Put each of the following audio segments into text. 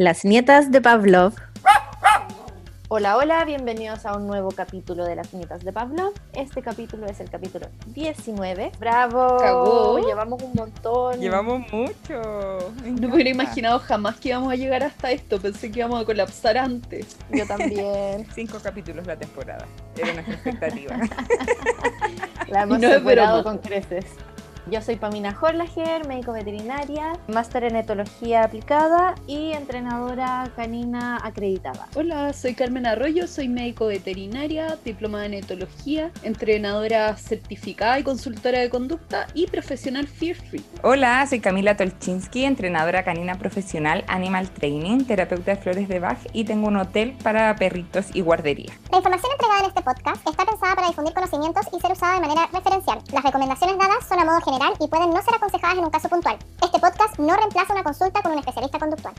Las nietas de Pavlov. Hola, hola, bienvenidos a un nuevo capítulo de Las nietas de Pavlov. Este capítulo es el capítulo 19. ¡Bravo! Cagó. Llevamos un montón. Llevamos mucho. No me hubiera imaginado jamás que íbamos a llegar hasta esto. Pensé que íbamos a colapsar antes. Yo también. Cinco capítulos la temporada. Era nuestra expectativa. La hemos no superado con creces. Yo soy Pamina Horlager, médico veterinaria, máster en etología aplicada y entrenadora canina acreditada. Hola, soy Carmen Arroyo, soy médico veterinaria, diplomada en etología, entrenadora certificada y consultora de conducta y profesional Fear Free. Hola, soy Camila Tolchinsky, entrenadora canina profesional, animal training, terapeuta de flores de Bach y tengo un hotel para perritos y guardería. La información entregada en este podcast está pensada para difundir conocimientos y ser usada de manera referencial. Las recomendaciones dadas son a modo general y pueden no ser aconsejadas en un caso puntual. Este podcast no reemplaza una consulta con un especialista conductual.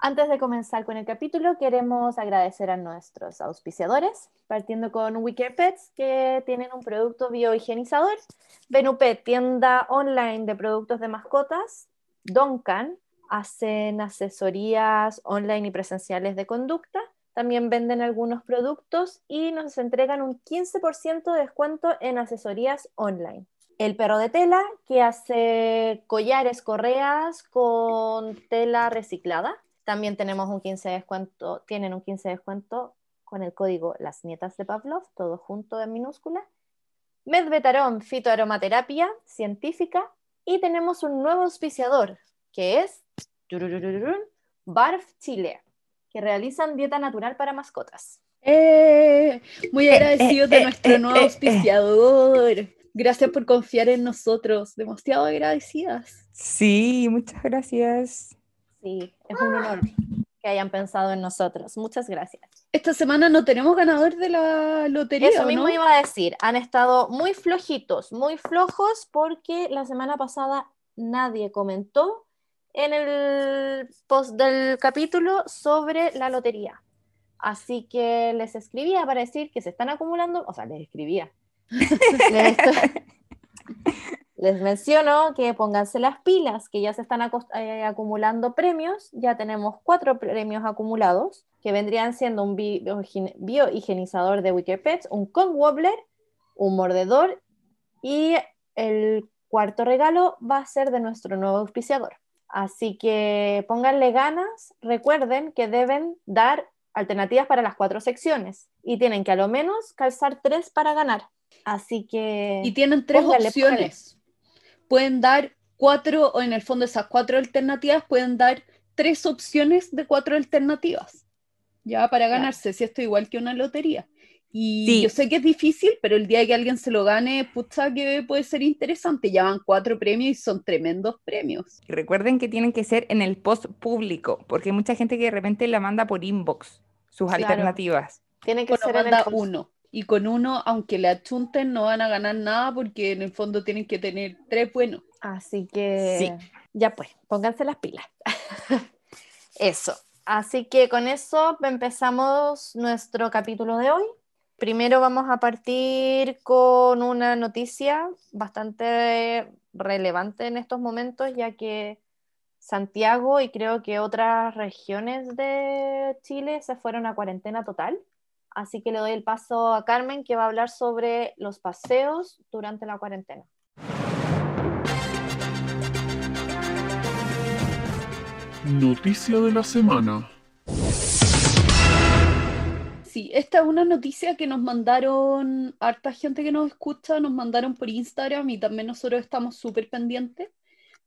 Antes de comenzar con el capítulo, queremos agradecer a nuestros auspiciadores, partiendo con Care Pets, que tienen un producto biohigienizador, Benupet, tienda online de productos de mascotas, Doncan, hacen asesorías online y presenciales de conducta, también venden algunos productos y nos entregan un 15% de descuento en asesorías online. El perro de tela, que hace collares, correas con tela reciclada. También tenemos un 15 de descuento, tienen un 15 de descuento con el código Las Nietas de Pavlov, todo junto en minúscula. Medvetarón, fitoaromaterapia científica. Y tenemos un nuevo auspiciador, que es Barf Chile, que realizan dieta natural para mascotas. ¡Eh! Muy agradecidos eh, de eh, nuestro eh, nuevo eh, eh. auspiciador. Gracias por confiar en nosotros. Demasiado agradecidas. Sí, muchas gracias. Sí, es un honor que hayan pensado en nosotros. Muchas gracias. Esta semana no tenemos ganador de la lotería, Eso ¿o mismo no? iba a decir, han estado muy flojitos, muy flojos, porque la semana pasada nadie comentó en el post del capítulo sobre la lotería. Así que les escribía para decir que se están acumulando, o sea, les escribía. les, menciono que pónganse las pilas, que ya se están eh, acumulando premios. Ya tenemos cuatro premios acumulados, que vendrían siendo un biohigienizador de Wicker Pets, un Kong Wobbler, un mordedor y el cuarto regalo va a ser de nuestro nuevo auspiciador. Así que pónganle ganas, recuerden que deben dar alternativas para las cuatro secciones y tienen que a lo menos calzar tres para ganar. Así que... Y tienen tres Póngale, opciones. Pueden dar cuatro, o en el fondo esas cuatro alternativas, pueden dar tres opciones de cuatro alternativas. Ya para Claro. ganarse, si esto es igual que una lotería. Y Sí. yo sé que es difícil, pero el día que alguien se lo gane, pucha que puede ser interesante. Ya van cuatro premios y son tremendos premios. Y recuerden que tienen que ser en el post público, porque hay mucha gente que de repente la manda por inbox, sus Claro. alternativas. tiene que Bueno, ser en el post. uno. Y con uno, aunque le achunten, no van a ganar nada porque en el fondo tienen que tener tres buenos. Así que Sí. ya pues, pónganse las pilas. eso. Así que con eso empezamos nuestro capítulo de hoy. Primero vamos a partir con una noticia bastante relevante en estos momentos, ya que Santiago y creo que otras regiones de Chile se fueron a cuarentena total. Así que le doy el paso a Carmen, que va a hablar sobre los paseos durante la cuarentena. Noticia de la semana. Sí, esta es una noticia que nos mandaron, harta gente que nos escucha, nos mandaron por Instagram y también nosotros estamos súper pendientes.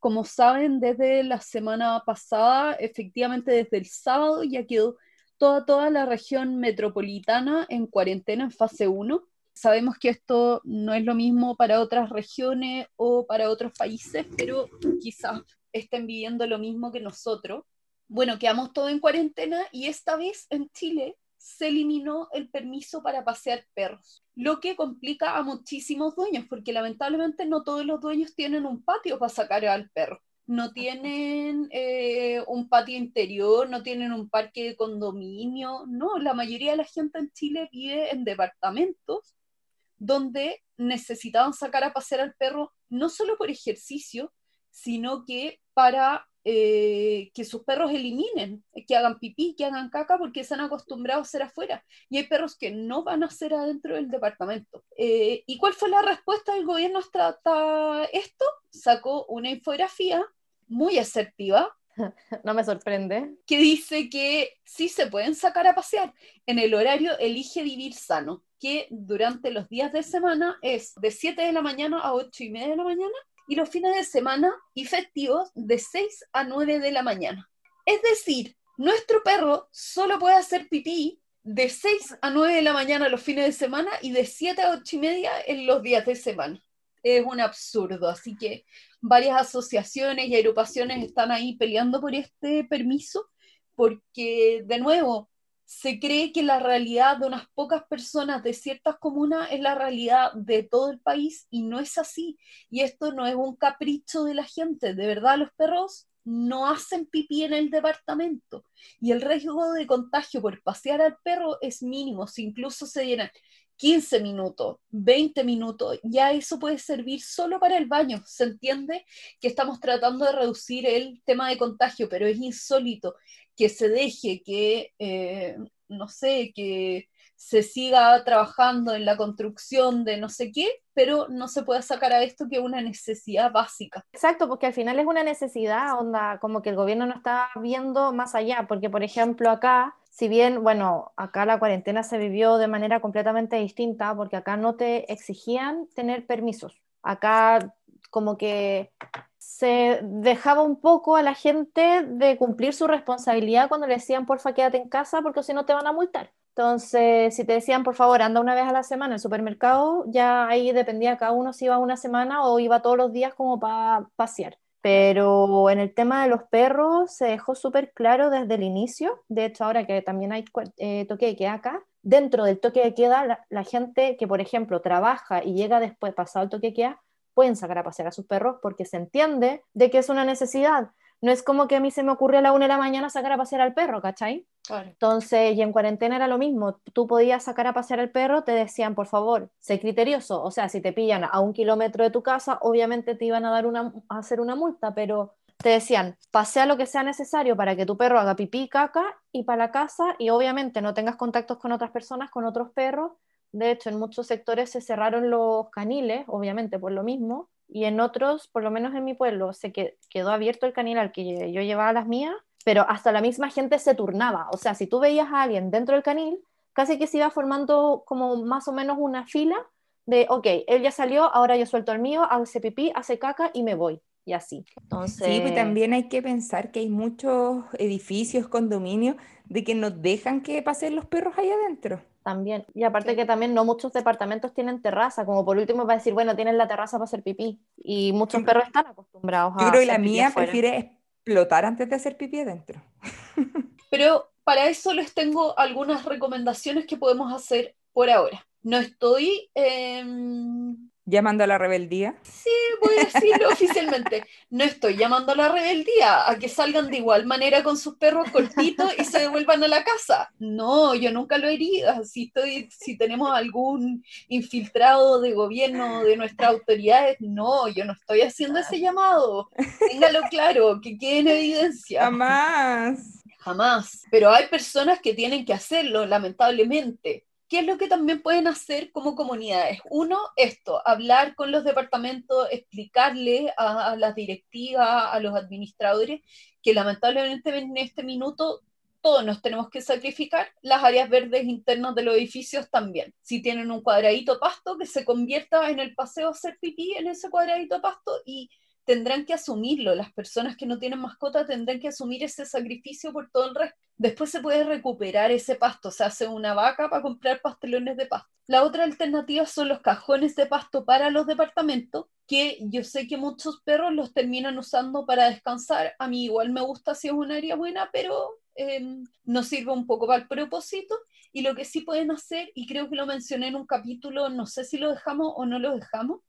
Como saben, desde la semana pasada, efectivamente desde el sábado, ya quedó toda, toda la región metropolitana en cuarentena en fase 1. Sabemos que esto no es lo mismo para otras regiones o para otros países, pero quizás estén viviendo lo mismo que nosotros. Bueno, quedamos todos en cuarentena y esta vez en Chile se eliminó el permiso para pasear perros, lo que complica a muchísimos dueños, porque lamentablemente no todos los dueños tienen un patio para sacar al perro. No tienen eh, un patio interior, no tienen un parque de condominio, no, la mayoría de la gente en Chile vive en departamentos donde necesitaban sacar a pasear al perro no solo por ejercicio, sino que para eh, que sus perros eliminen, que hagan pipí, que hagan caca, porque se han acostumbrado a hacer afuera. Y hay perros que no van a hacer adentro del departamento. Eh, ¿Y cuál fue la respuesta del gobierno hasta esto? Sacó una infografía muy asertiva. No me sorprende. Que dice que sí se pueden sacar a pasear en el horario Elige Vivir Sano, que durante los días de semana es de 7 de la mañana a 8 y media de la mañana y los fines de semana y festivos de 6 a 9 de la mañana. Es decir, nuestro perro solo puede hacer pipí de 6 a 9 de la mañana los fines de semana y de 7 a 8 y media en los días de semana. Es un absurdo, así que varias asociaciones y agrupaciones están ahí peleando por este permiso, porque de nuevo, se cree que la realidad de unas pocas personas de ciertas comunas es la realidad de todo el país y no es así. Y esto no es un capricho de la gente, de verdad los perros no hacen pipí en el departamento y el riesgo de contagio por pasear al perro es mínimo, si incluso se llenan 15 minutos, 20 minutos, ya eso puede servir solo para el baño. Se entiende que estamos tratando de reducir el tema de contagio, pero es insólito que se deje que, eh, no sé, que se siga trabajando en la construcción de no sé qué, pero no se puede sacar a esto que es una necesidad básica. Exacto, porque al final es una necesidad, onda, como que el gobierno no está viendo más allá, porque por ejemplo acá, si bien, bueno, acá la cuarentena se vivió de manera completamente distinta, porque acá no te exigían tener permisos, acá como que se dejaba un poco a la gente de cumplir su responsabilidad cuando le decían, porfa, quédate en casa porque si no te van a multar. Entonces, si te decían, por favor, anda una vez a la semana al supermercado, ya ahí dependía cada uno si iba una semana o iba todos los días como para pasear. Pero en el tema de los perros se dejó súper claro desde el inicio. De hecho, ahora que también hay eh, toque de queda acá, dentro del toque de queda, la, la, gente que, por ejemplo, trabaja y llega después, pasado el toque de queda, pueden sacar a pasear a sus perros porque se entiende de que es una necesidad. No es como que a mí se me ocurrió a la una de la mañana sacar a pasear al perro, ¿cachai? Claro. Entonces, y en cuarentena era lo mismo. Tú podías sacar a pasear al perro, te decían, por favor, sé criterioso. O sea, si te pillan a un kilómetro de tu casa, obviamente te iban a dar una, a hacer una multa, pero te decían, pasea lo que sea necesario para que tu perro haga pipí, caca y para la casa, y obviamente no tengas contactos con otras personas, con otros perros, de hecho, en muchos sectores se cerraron los caniles, obviamente por lo mismo, y en otros, por lo menos en mi pueblo, se quedó abierto el canil al que yo llevaba las mías, pero hasta la misma gente se turnaba. O sea, si tú veías a alguien dentro del canil, casi que se iba formando como más o menos una fila de, ok, él ya salió, ahora yo suelto el mío, hace pipí, hace caca y me voy. Y así. Entonces... Sí, pues también hay que pensar que hay muchos edificios, condominios, de que nos dejan que pasen los perros ahí adentro. También. Y aparte que también no muchos departamentos tienen terraza, como por último va a decir, bueno, tienen la terraza para hacer pipí. Y muchos perros están acostumbrados Yo a creo que la mía afuera. prefiere explotar antes de hacer pipí adentro. Pero para eso les tengo algunas recomendaciones que podemos hacer por ahora. No estoy... em, Llamando a la rebeldía. Sí, voy a decirlo oficialmente. No estoy llamando a la rebeldía, a que salgan de igual manera con sus perros cortitos y se devuelvan a la casa. No, yo nunca lo haría. Si, estoy, si tenemos algún infiltrado de gobierno de nuestras autoridades, no, yo no estoy haciendo ese llamado. Téngalo claro, que quede en evidencia. Jamás. Jamás. Pero hay personas que tienen que hacerlo, lamentablemente. ¿Qué es lo que también pueden hacer como comunidades? Uno, esto, hablar con los departamentos, explicarle a, a las directivas, a los administradores, que lamentablemente en este minuto todos nos tenemos que sacrificar, las áreas verdes internas de los edificios también. Si tienen un cuadradito pasto, que se convierta en el paseo a hacer pipí en ese cuadradito pasto y tendrán que asumirlo. Las personas que no tienen mascota tendrán que asumir ese sacrificio por todo el resto. Después se puede recuperar ese pasto, se hace una vaca para comprar pastelones de pasto. La otra alternativa son los cajones de pasto para los departamentos, que yo sé que muchos perros los terminan usando para descansar. A mí igual me gusta si es un área buena, pero eh, nos sirve un poco para el propósito. Y lo que sí pueden hacer, y creo que lo mencioné en un capítulo, no sé si lo dejamos o no lo dejamos,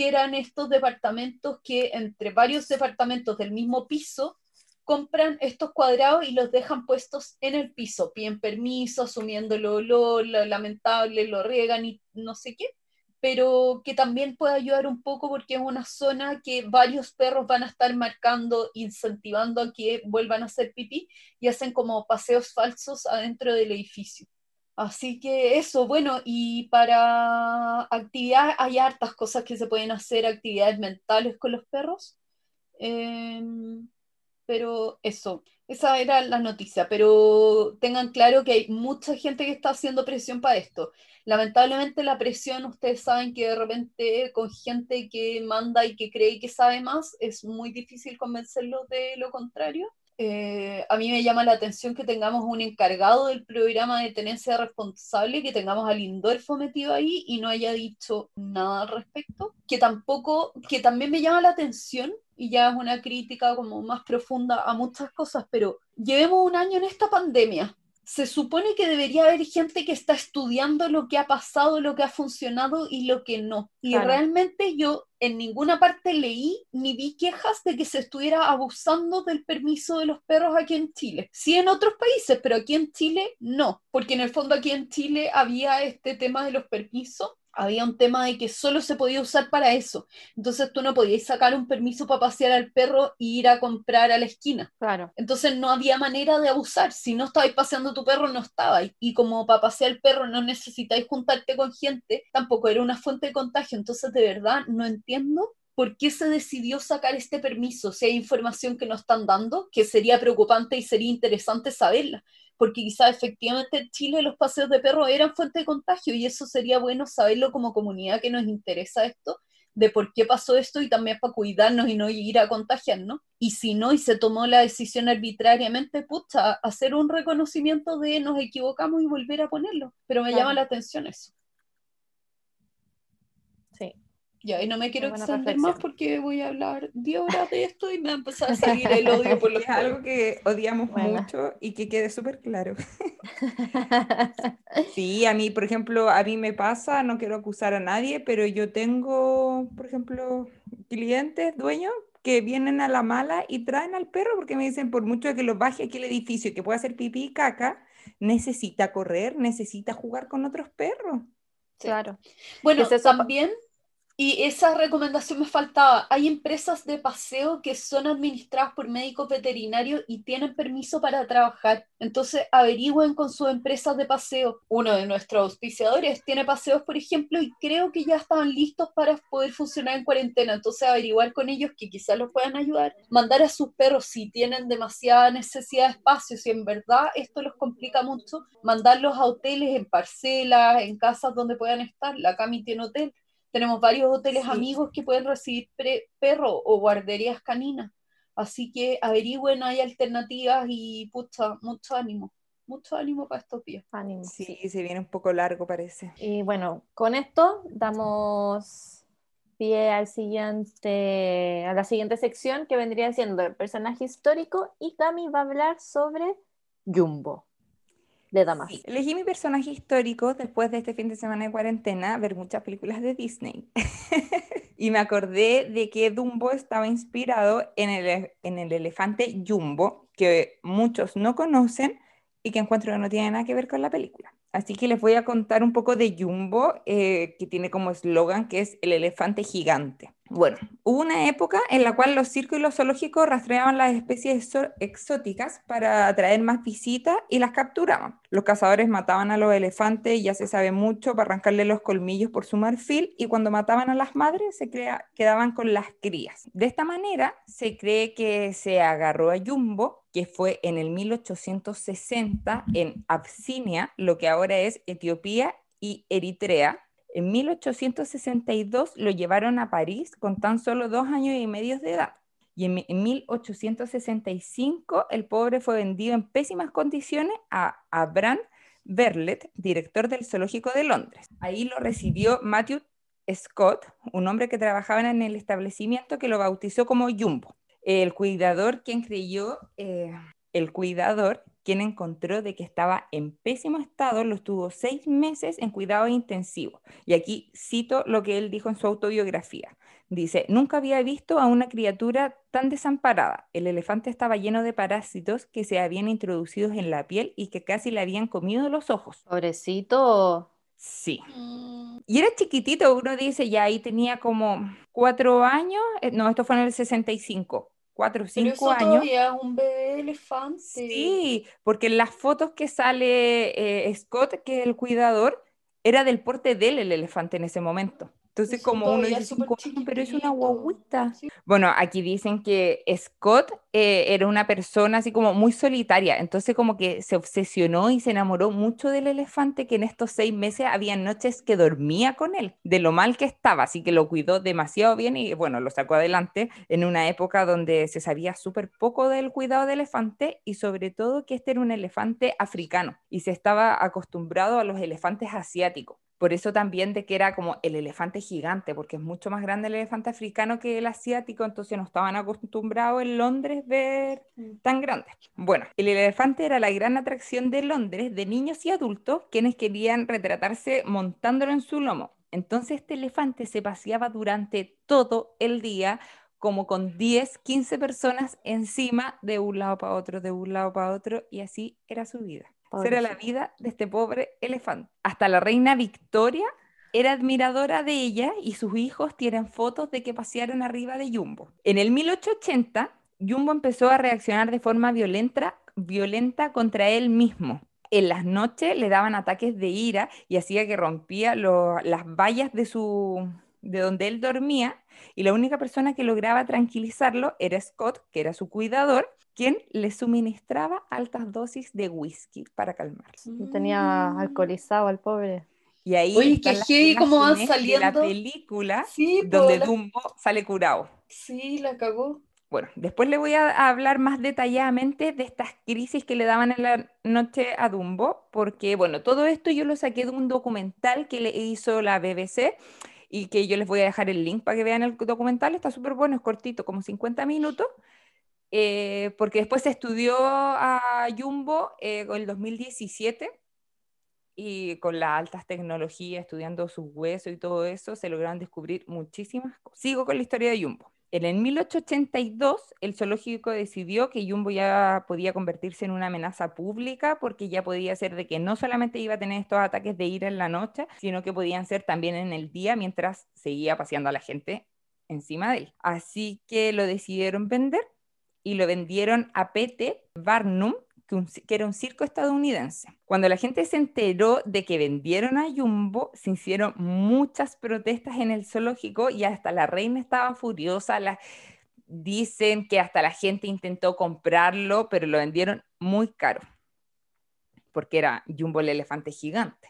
que eran estos departamentos que entre varios departamentos del mismo piso compran estos cuadrados y los dejan puestos en el piso, piden permiso, asumiendo el olor, lo lamentable, lo riegan y no sé qué, pero que también puede ayudar un poco porque es una zona que varios perros van a estar marcando, incentivando a que vuelvan a hacer pipí y hacen como paseos falsos adentro del edificio. Así que eso, bueno, y para actividad hay hartas cosas que se pueden hacer, actividades mentales con los perros. Em, pero eso, esa era la noticia, pero tengan claro que hay mucha gente que está haciendo presión para esto. Lamentablemente la presión, ustedes saben que de repente con gente que manda y que cree que sabe más, es muy difícil convencerlos de lo contrario. Eh, a mí me llama la atención que tengamos un encargado del programa de tenencia responsable, que tengamos al Indorfo metido ahí y no haya dicho nada al respecto. Que tampoco, que también me llama la atención y ya es una crítica como más profunda a muchas cosas, pero llevemos un año en esta pandemia se supone que debería haber gente que está estudiando lo que ha pasado, lo que ha funcionado y lo que no. Y realmente yo en ninguna parte leí ni vi quejas de que se estuviera abusando del permiso de los perros aquí en Chile. Sí en otros países, pero aquí en Chile no, porque en el fondo aquí en Chile había este tema de los permisos había un tema de que solo se podía usar para eso. Entonces tú no podías sacar un permiso para pasear al perro e ir a comprar a la esquina. Claro. Entonces no había manera de abusar. Si no estabais paseando tu perro, no estabais. Y como para pasear al perro no necesitáis juntarte con gente, tampoco era una fuente de contagio. Entonces de verdad no entiendo por qué se decidió sacar este permiso, si hay información que no están dando, que sería preocupante y sería interesante saberla porque quizás efectivamente en Chile los paseos de perros eran fuente de contagio y eso sería bueno saberlo como comunidad que nos interesa esto, de por qué pasó esto y también para cuidarnos y no ir a contagiarnos. Y si no, y se tomó la decisión arbitrariamente, pucha, hacer un reconocimiento de nos equivocamos y volver a ponerlo. Pero me llama la atención eso. Ya, y no me quiero extender más porque voy a hablar 10 horas de esto y me va a empezar a salir el odio por los Es algo que odiamos mucho y que quede súper claro. sí, a mí, por ejemplo, a mí me pasa, no quiero acusar a nadie, pero yo tengo, por ejemplo, clientes, dueños, que vienen a la mala y traen al perro porque me dicen, por mucho que lo baje aquí el edificio y que pueda hacer pipí y caca, necesita correr, necesita jugar con otros perros. Claro. Bueno, también y esa recomendación me faltaba. Hay empresas de paseo que son administradas por médicos veterinarios y tienen permiso para trabajar. Entonces averigüen con sus empresas de paseo. Uno de nuestros auspiciadores tiene paseos, por ejemplo, y creo que ya estaban listos para poder funcionar en cuarentena. Entonces averiguar con ellos que quizás los puedan ayudar. Mandar a sus perros si tienen demasiada necesidad de espacio, si en verdad esto los complica mucho, mandarlos a hoteles en parcelas, en casas donde puedan estar. La Cami tiene hotel tenemos varios hoteles amigos que pueden recibir perros o guarderías caninas. Así que averigüen, hay alternativas y pucha, mucho ánimo. Mucho ánimo para estos días. Ánimo. Sí, se viene un poco largo, parece. Y bueno, con esto damos pie al siguiente, a la siguiente sección que vendría siendo el personaje histórico y Cami va a hablar sobre Jumbo de damas. elegí mi personaje histórico después de este fin de semana de cuarentena, ver muchas películas de Disney. y me acordé de que Dumbo estaba inspirado en el, en el elefante Jumbo, que muchos no conocen y que encuentro que no tiene nada que ver con la película. Así que les voy a contar un poco de Jumbo, eh, que tiene como eslogan que es el elefante gigante. Bueno, hubo una época en la cual los circos y los zoológicos rastreaban las especies exóticas para atraer más visitas y las capturaban. Los cazadores mataban a los elefantes, ya se sabe mucho, para arrancarle los colmillos por su marfil y cuando mataban a las madres se quedaban con las crías. De esta manera se cree que se agarró a Jumbo, que fue en el 1860 en Absinia, lo que ahora es Etiopía y Eritrea, en 1862 lo llevaron a París con tan solo dos años y medio de edad. Y en, 1865 el pobre fue vendido en pésimas condiciones a Abraham Berlet, director del Zoológico de Londres. Ahí lo recibió Matthew Scott, un hombre que trabajaba en el establecimiento que lo bautizó como Jumbo. El cuidador, quien creyó, eh, el cuidador quien encontró de que estaba en pésimo estado, lo estuvo seis meses en cuidado intensivo. Y aquí cito lo que él dijo en su autobiografía. Dice, nunca había visto a una criatura tan desamparada. El elefante estaba lleno de parásitos que se habían introducido en la piel y que casi le habían comido los ojos. Pobrecito. Sí. Mm, Y era chiquitito, uno dice, ya ahí tenía como cuatro años, eh, no, esto fue en el 65, cuatro o Pero eso cinco años. todavía es un bebé elefante. Sí, porque en las fotos que sale eh, Scott, que es el cuidador, era del porte de él el elefante en ese momento. Entonces, como uno dice, es súper "Cinco años, pero es una chiquitito". guaguita. Sí. Bueno, aquí dicen que Scott eh, era una persona así como muy solitaria, entonces como que se obsesionó y se enamoró mucho del elefante que en estos seis meses había noches que dormía con él, de lo mal que estaba, así que lo cuidó demasiado bien y bueno, lo sacó adelante en una época donde se sabía súper poco del cuidado de elefante y sobre todo que este era un elefante africano y se estaba acostumbrado a los elefantes asiáticos. Por eso también de que era como el elefante gigante, porque es mucho más grande el elefante africano que el asiático, entonces no estaban acostumbrados en Londres ver tan grandes. Bueno, el elefante era la gran atracción de Londres de niños y adultos quienes querían retratarse montándolo en su lomo. Entonces este elefante se paseaba durante todo el día como con 10, 15 personas encima de un lado para otro, de un lado para otro, y así era su vida. Esa era la vida de este pobre elefante. Hasta la reina Victoria era admiradora de ella y sus hijos tienen fotos de que pasearon arriba de Jumbo. En el 1880, Jumbo empezó a reaccionar de forma violenta, violenta contra él mismo. En las noches le daban ataques de ira y hacía que rompía lo- las vallas de, su, de donde él dormía y la única persona que lograba tranquilizarlo era Scott, que era su cuidador, quien le suministraba altas dosis de whisky para calmarse. Lo Tenía alcoholizado al pobre. Y ahí Oye, están heavy cómo van imágenes de la saliendo. película Sí, donde la- Dumbo sale curado. sí, la cagó. Bueno, después le voy a a hablar más detalladamente de estas crisis que le daban en la noche a Dumbo, porque bueno, todo esto yo lo saqué de un documental que le hizo la BBC y que yo les voy a dejar el link para que vean el documental, está súper bueno, es cortito, como 50 minutos, eh, porque después se estudió a Jumbo eh, en el 2017 y con las altas tecnologías, estudiando sus huesos y todo eso, se lograron descubrir muchísimas cosas. Sigo con la historia de Jumbo. En el 1882, el zoológico decidió que Jumbo ya podía convertirse en una amenaza pública porque ya podía ser de que no solamente iba a tener estos ataques de ira en la noche, sino que podían ser también en el día mientras seguía paseando a la gente encima de él. Así que lo decidieron vender y lo vendieron a P.T. Barnum, que era un circo estadounidense. Cuando la gente se enteró de que vendieron a Jumbo, se hicieron muchas protestas en el zoológico y hasta la reina estaba furiosa. la- Dicen que hasta la gente intentó comprarlo, pero lo vendieron muy caro, porque era Jumbo el elefante gigante.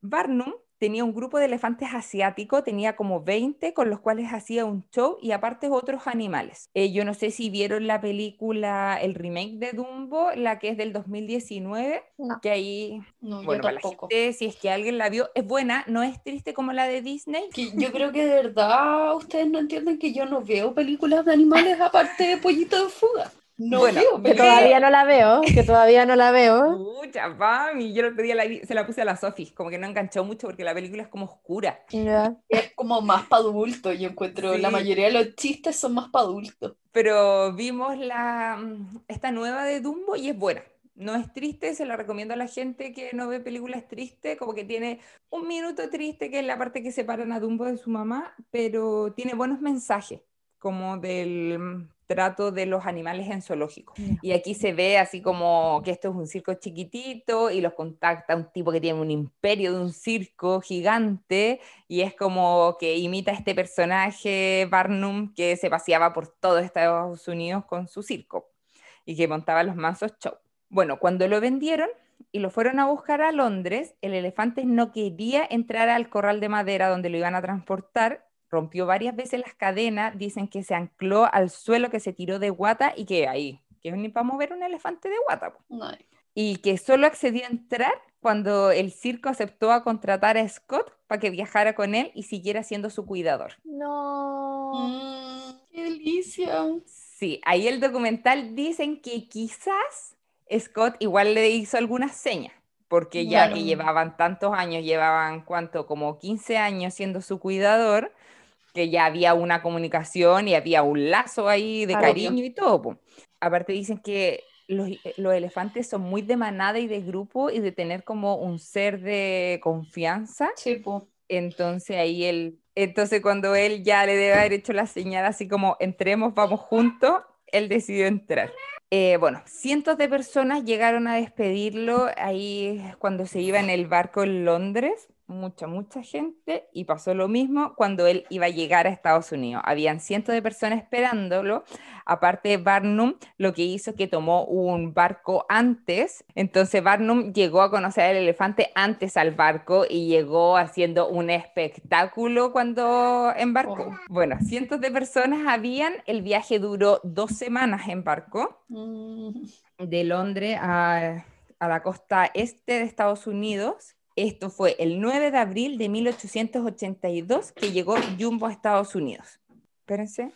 Barnum tenía un grupo de elefantes asiáticos, tenía como 20 con los cuales hacía un show y aparte otros animales. Eh, yo no sé si vieron la película, el remake de Dumbo, la que es del 2019, No. que ahí, No, bueno, yo para la gente, si es que alguien la vio, es buena, no es triste como la de Disney. Que yo creo que de verdad ustedes no entienden que yo no veo películas de animales aparte de Pollito de Fuga. No Bueno, veo Que todavía no la veo, que todavía no la veo. Pucha, mami, yo el otro día la vi- se la puse a la Sofi, como que no enganchó mucho porque la película es como oscura. Ya. Es como más para adultos, yo encuentro. La mayoría de los chistes son más para adultos. Pero vimos la, mm, esta nueva de Dumbo y es buena. No es triste, se la recomiendo a la gente que no ve películas tristes, como que tiene un minuto triste, que es la parte que separan a Dumbo de su mamá, pero tiene buenos mensajes, como del mm, trato de los animales en zoológicos. Y aquí se ve así como que esto es un circo chiquitito y los contacta un tipo que tiene un imperio de un circo gigante y es como que imita a este personaje Barnum que se paseaba por todo Estados Unidos con su circo y que montaba los mansos shows. Bueno, cuando lo vendieron y lo fueron a buscar a Londres, el elefante no quería entrar al corral de madera donde lo iban a transportar, rompió varias veces las cadenas, dicen que se ancló al suelo, que se tiró de guata y que ahí, que ni para mover un elefante de guata. No. Y que solo accedió a entrar cuando el circo aceptó a contratar a Scott para que viajara con él y siguiera siendo su cuidador. No. Mm, qué delicia. Sí, ahí el documental dicen que quizás Scott igual le hizo algunas señas, porque ya Claro. que llevaban tantos años, llevaban cuánto, como 15 años siendo su cuidador, que ya había una comunicación y había un lazo ahí de Claro. cariño y todo. po. Aparte dicen que los, eh, los elefantes son muy de manada y de grupo y de tener como un ser de confianza. Sí, po. Entonces ahí él, entonces cuando él ya le debe haber hecho la señal así como entremos, vamos juntos, él decidió entrar. Eh, bueno, cientos de personas llegaron a despedirlo ahí cuando se iba en el barco en Londres, mucha, mucha gente, y pasó lo mismo cuando él iba a llegar a Estados Unidos. Habían cientos de personas esperándolo, aparte Barnum lo que hizo que tomó un barco antes, entonces Barnum llegó a conocer al elefante antes al barco y llegó haciendo un espectáculo cuando embarcó. Oh. Bueno, cientos de personas habían, el viaje duró dos semanas en barco Mm, de Londres a, a la costa este de Estados Unidos. Esto fue el 9 de abril de 1882 que llegó Jumbo a Estados Unidos. Espérense,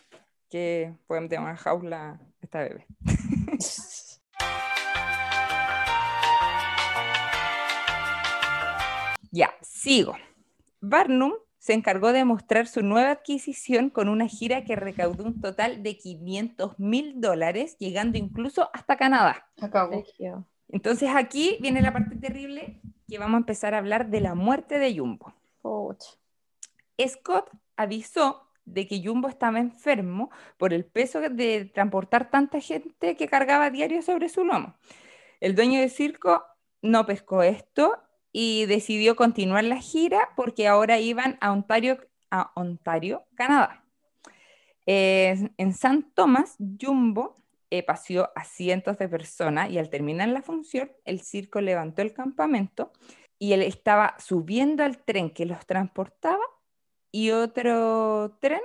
que podemos tener una jaula esta bebé. Ya, sigo. Barnum se encargó de mostrar su nueva adquisición con una gira que recaudó un total de 500 mil dólares, llegando incluso hasta Canadá. Acabo. Regio. Entonces aquí viene la parte terrible que vamos a empezar a hablar de la muerte de Jumbo. Scott avisó de que Jumbo estaba enfermo por el peso de transportar tanta gente que cargaba diario sobre su lomo. El dueño del circo no pescó esto y decidió continuar la gira porque ahora iban a Ontario, a Ontario Canadá. Eh, en San Tomás, Jumbo eh, paseó a cientos de personas y al terminar la función, el circo levantó el campamento y él estaba subiendo al tren que los transportaba y otro tren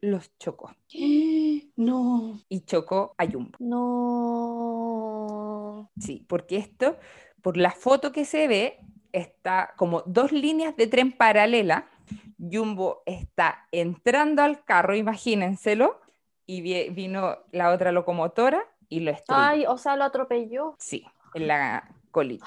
los chocó No. y chocó a Jumbo. No. Sí, porque esto, por la foto que se ve, está como dos líneas de tren paralela. Jumbo está entrando al carro, imagínenselo, y vi- vino la otra locomotora y lo estrelló. Ay, o sea, lo atropelló. Sí, en la colita.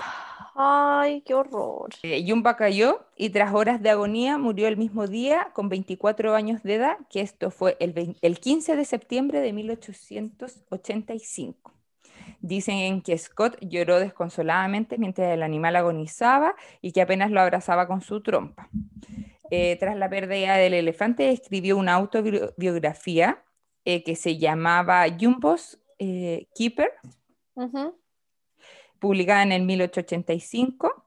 Ay, qué horror. Eh, Jumbo cayó y tras horas de agonía murió el mismo día con 24 años de edad, que esto fue el, vein- el 15 de septiembre de 1885. Dicen que Scott lloró desconsoladamente mientras el animal agonizaba y que apenas lo abrazaba con su trompa. Eh, tras la pérdida del elefante, escribió una autobiografía eh, que se llamaba Jumbo's eh, Keeper, publicada en el 1885.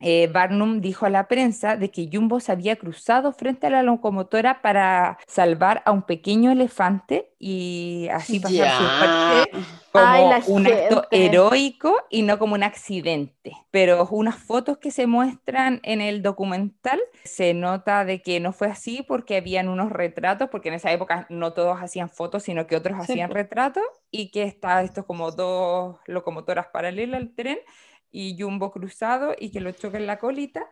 Eh, Barnum dijo a la prensa de que Jumbo se había cruzado frente a la locomotora para salvar a un pequeño elefante y así pasar su muerte como Ay, la un acto heroico y no como un accidente. Pero unas fotos que se muestran en el documental se nota de que no fue así porque habían unos retratos, porque en esa época no todos hacían fotos, sino que otros Sí, hacían retratos y que está esto como dos locomotoras paralelas al tren y Jumbo cruzado y que lo choca en la colita.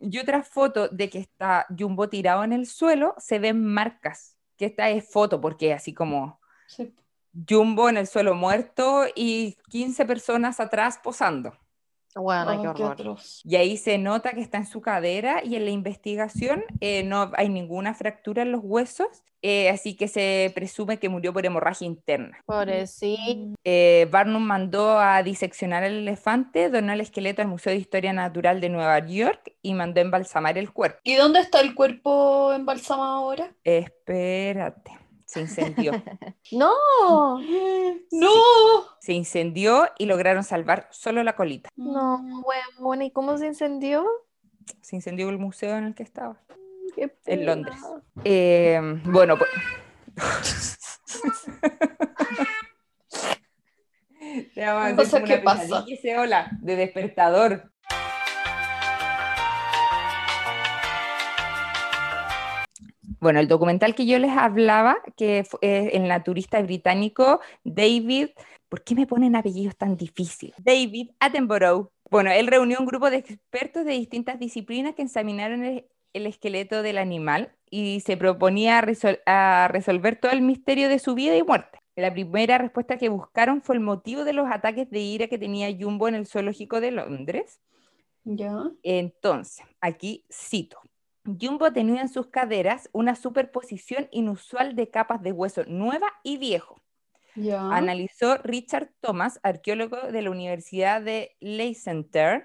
Y otra foto de que está Jumbo tirado en el suelo, se ven marcas, que esta es foto porque así como Sí. Jumbo en el suelo muerto y 15 personas atrás posando. Bueno, qué horror. Y ahí se nota que está en su cadera y en la investigación eh, no hay ninguna fractura en los huesos, eh, así que se presume que murió por hemorragia interna. Pobrecito. Eh, Barnum mandó a diseccionar el elefante, donó el esqueleto al Museo de Historia Natural de Nueva York y mandó embalsamar el cuerpo. ¿Y dónde está el cuerpo embalsamado ahora? Espérate, se incendió. No. ¡No! se incendió y lograron salvar solo la colita. No, bueno, ¿y cómo se incendió? Se incendió el museo en el que estaba. Qué En. Londres. Eh, bueno, pues... Te vamos a hacer Cosas como que una pasan. pesadilla ese hola de despertador. Bueno, el documental que yo les hablaba, que eh, el naturista británico David, ¿por qué me ponen apellidos tan difíciles? David Attenborough. Bueno, él reunió un grupo de expertos de distintas disciplinas que examinaron el, el esqueleto del animal y se proponía resol- a resolver todo el misterio de su vida y muerte. La primera respuesta que buscaron fue el motivo de los ataques de ira que tenía Jumbo en el zoológico de Londres. Ya. Entonces, aquí cito. Jumbo tenía en sus caderas una superposición inusual de capas de hueso nueva y viejo. Analizó Richard Thomas, arqueólogo de la Universidad de Leicester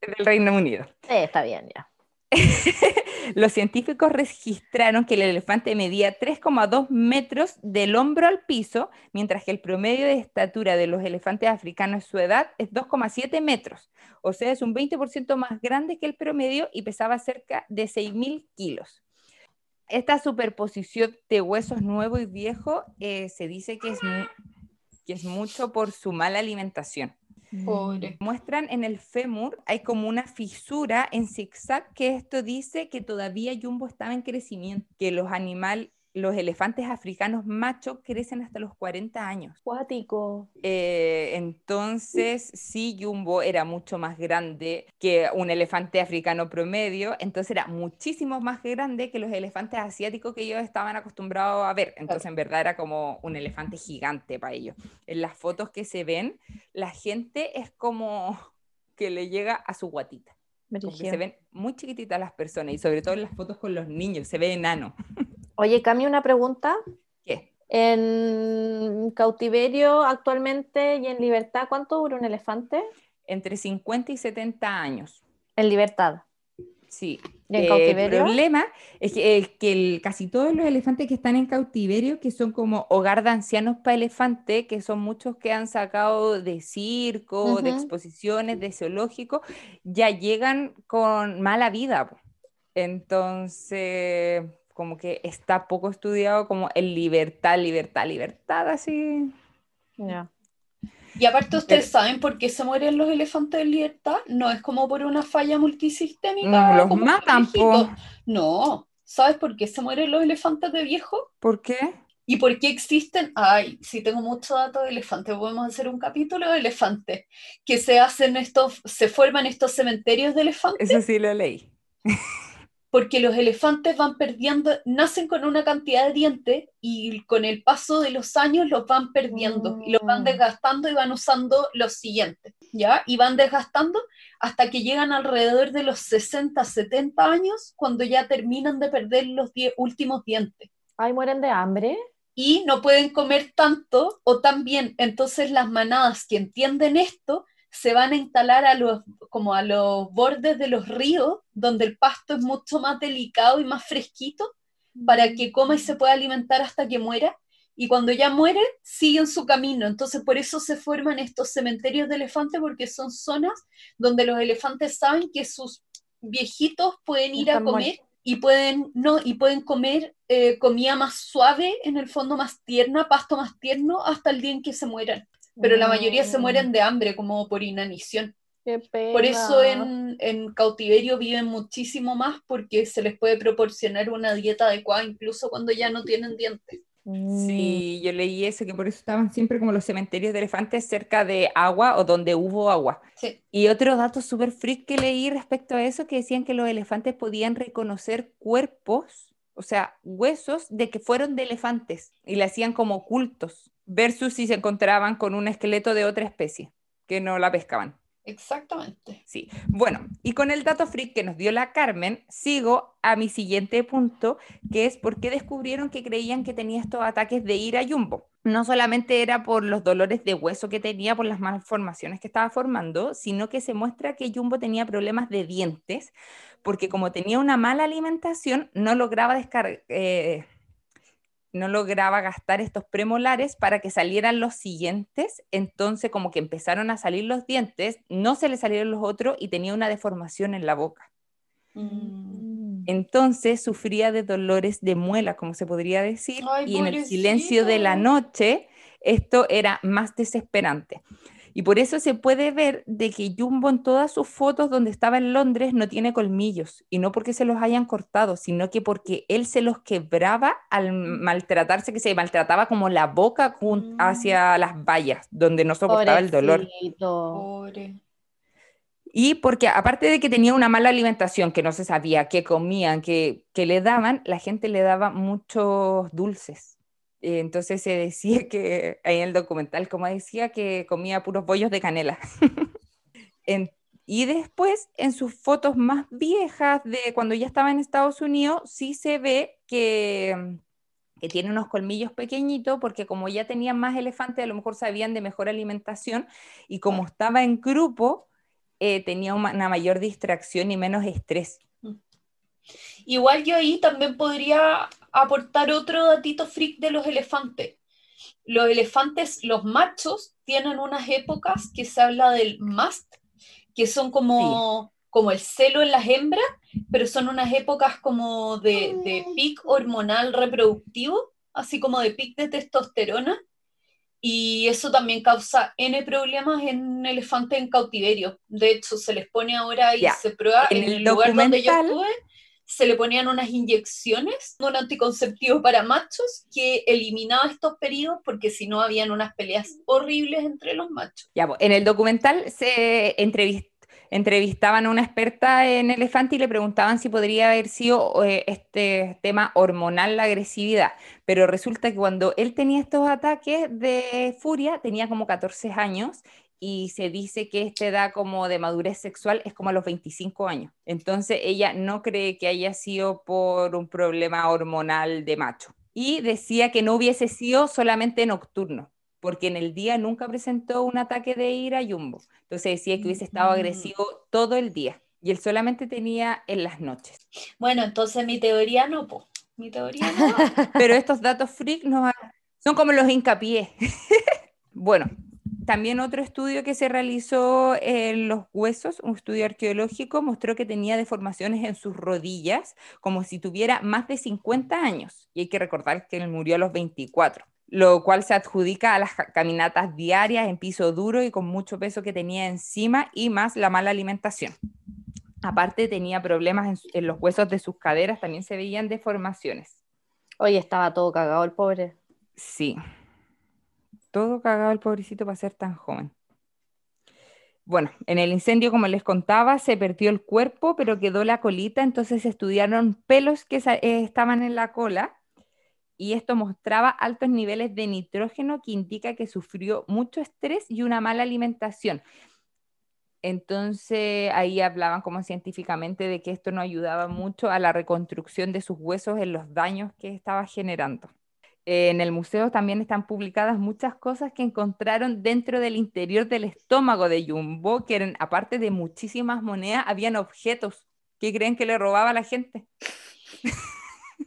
del Reino Unido. Sí, está bien, ya. Los científicos registraron que el elefante medía 3,2 metros del hombro al piso, mientras que el promedio de estatura de los elefantes africanos en su edad es 2,7 metros. O sea, es un 20% más grande que el promedio y pesaba cerca de 6.000 kilos. Esta superposición de huesos nuevo y viejo eh, se dice que que es mucho por su mala alimentación. Pobre. Muestran en el fémur, hay como una fisura en zigzag que esto dice que todavía Jumbo estaba en crecimiento, que los animales, los elefantes africanos machos crecen hasta los 40 años. Cuático. Eh, entonces, sí, Jumbo era mucho más grande que un elefante africano promedio, entonces era muchísimo más grande que los elefantes asiáticos que ellos estaban acostumbrados a ver. Entonces, en verdad era como un elefante gigante para ellos. En las fotos que se ven, la gente es como que le llega a su guatita. Se ven muy chiquititas las personas y sobre todo en las fotos con los niños, se ve enano. Oye, Cami, una pregunta. ¿Qué? En cautiverio actualmente y en libertad, ¿cuánto dura un elefante? Entre 50 y 70 años. En libertad. Sí. ¿Y en Eh, cautiverio? El problema es que, el- que el- casi todos los elefantes que están en cautiverio, que son como hogar de ancianos para elefante, que son muchos que han sacado de circo, de exposiciones, de zoológico, ya llegan con mala vida. Entonces, como que está poco estudiado como el libertad, libertad, libertad, así. Ya. Y aparte, ¿ustedes saben por qué se mueren los elefantes en libertad? No es como por una falla multisistémica. No, los matan. No. ¿Sabes por qué se mueren los elefantes de viejo? ¿Por qué? ¿Y por qué existen? Ay, si tengo mucho dato de elefantes, podemos hacer un capítulo de elefantes. Que se hacen estos, se forman estos cementerios de elefantes Eso sí lo leí. porque los elefantes van perdiendo, nacen con una cantidad de dientes y con el paso de los años los van perdiendo y los van Mm. desgastando y van usando los siguientes, ¿ya? Y van desgastando hasta que llegan alrededor de los 60, 70 años, cuando ya terminan de perder los die- últimos dientes. Ay, mueren de hambre. Y no pueden comer tanto o tan bien. Entonces las manadas que entienden esto se van a instalar a los, como a los bordes de los ríos, donde el pasto es mucho más delicado y más fresquito, para que coma y se pueda alimentar hasta que muera. Y cuando ya muere, siguen su camino. Entonces, por eso se forman estos cementerios de elefantes, porque son zonas donde los elefantes saben que sus viejitos pueden ir a comer y pueden, no, y pueden comer eh, comida más suave, en el fondo más tierna, pasto más tierno, hasta el día en que se mueran. Pero la mayoría se Mm, mueren de hambre, como por inanición. Qué pena. Por eso en, en cautiverio viven muchísimo más porque se les puede proporcionar una dieta adecuada incluso cuando ya no tienen dientes. Mm, Sí, yo leí eso, que por eso estaban siempre como los cementerios de elefantes cerca de agua o donde hubo agua. Sí. Y otro dato súper freak que leí respecto a eso, que decían que los elefantes podían reconocer cuerpos, o sea, huesos de que fueron de elefantes y le hacían como ocultos, versus si se encontraban con un esqueleto de otra especie, que no la pescaban. Exactamente. Sí, bueno, y con el dato freak que nos dio la Carmen, sigo a mi siguiente punto, que es por qué descubrieron que creían que tenía estos ataques de ira Jumbo. No solamente era por los dolores de hueso que tenía, por las malformaciones que estaba formando, sino que se muestra que Jumbo tenía problemas de dientes, porque como tenía una mala alimentación, no lograba descargar... no lograba gastar estos premolares para que salieran los siguientes, entonces como que empezaron a salir los dientes, no se le salieron los otros y tenía una deformación en la boca. Mm. Entonces sufría de dolores de muela, como se podría decir, Ay, y en el silencio de la noche esto era más desesperante. Y por eso se puede ver de que Jumbo en todas sus fotos donde estaba en Londres no tiene colmillos, y no porque se los hayan cortado, sino que porque él se los quebraba al maltratarse, que se maltrataba como la boca Mm. hacia las vallas, donde no soportaba el dolor. Pobre. Y porque aparte de que tenía una mala alimentación, que no se sabía qué comían, qué, qué le daban, la gente le daba muchos dulces. Eh, Entonces se decía que, ahí en el documental, como decía, que comía puros bollos de canela. En- y después, en sus fotos más viejas de cuando ya estaba en Estados Unidos, sí se ve que, que tiene unos colmillos pequeñitos, porque como ya tenían más elefantes, a lo mejor sabían de mejor alimentación, y como estaba en grupo, eh, tenía una, una mayor distracción y menos estrés. Igual yo ahí también podría aportar otro datito freak de los elefantes. Los elefantes, los machos, tienen unas épocas que se habla del mast, que son como, como el celo en las hembras, pero son unas épocas como de, de pic hormonal reproductivo, así como de pic de testosterona, y eso también causa N problemas en elefantes en cautiverio. De hecho, se les pone ahora y Ya. se prueba En en, el el lugar donde yo estuve, se le ponían unas inyecciones, un anticonceptivo para machos que eliminaba estos periodos porque si no habían unas peleas horribles entre los machos. Ya, pues, en el documental se entrevist- entrevistaban a una experta en elefante y le preguntaban si podría haber sido eh, este tema hormonal la agresividad, pero resulta que cuando él tenía estos ataques de furia, tenía como 14 años y se dice que esta edad como de madurez sexual es como a los 25 años. Entonces ella no cree que haya sido por un problema hormonal de macho. Y decía que no hubiese sido solamente nocturno, porque en el día nunca presentó un ataque de ira Jumbo. Entonces decía que hubiese estado Mm. agresivo todo el día y él solamente tenía en las noches. Bueno, entonces mi teoría no, po. Mi teoría no. Pero estos datos freak ha- son como los hincapié. bueno, también otro estudio que se realizó en los huesos, un estudio arqueológico, mostró que tenía deformaciones en sus rodillas, como si tuviera más de 50 años. Y hay que recordar que él murió a los 24, lo cual se adjudica a las ca- caminatas diarias en piso duro y con mucho peso que tenía encima y más la mala alimentación. Aparte tenía problemas en los huesos de sus caderas, también se veían deformaciones. Oye, estaba todo cagado el pobre. Sí. Todo cagado el pobrecito para ser tan joven. Bueno, en el incendio, como les contaba, se perdió el cuerpo, pero quedó la colita, entonces estudiaron pelos que eh, estaban en la cola y esto mostraba altos niveles de nitrógeno que indica que sufrió mucho estrés y una mala alimentación. Entonces ahí hablaban como científicamente de que esto no ayudaba mucho a la reconstrucción de sus huesos en los daños que estaba generando. Eh, en el museo también están publicadas muchas cosas que encontraron dentro del interior del estómago de Jumbo, que eran, aparte de muchísimas monedas, habían objetos que creen que le robaba a la gente.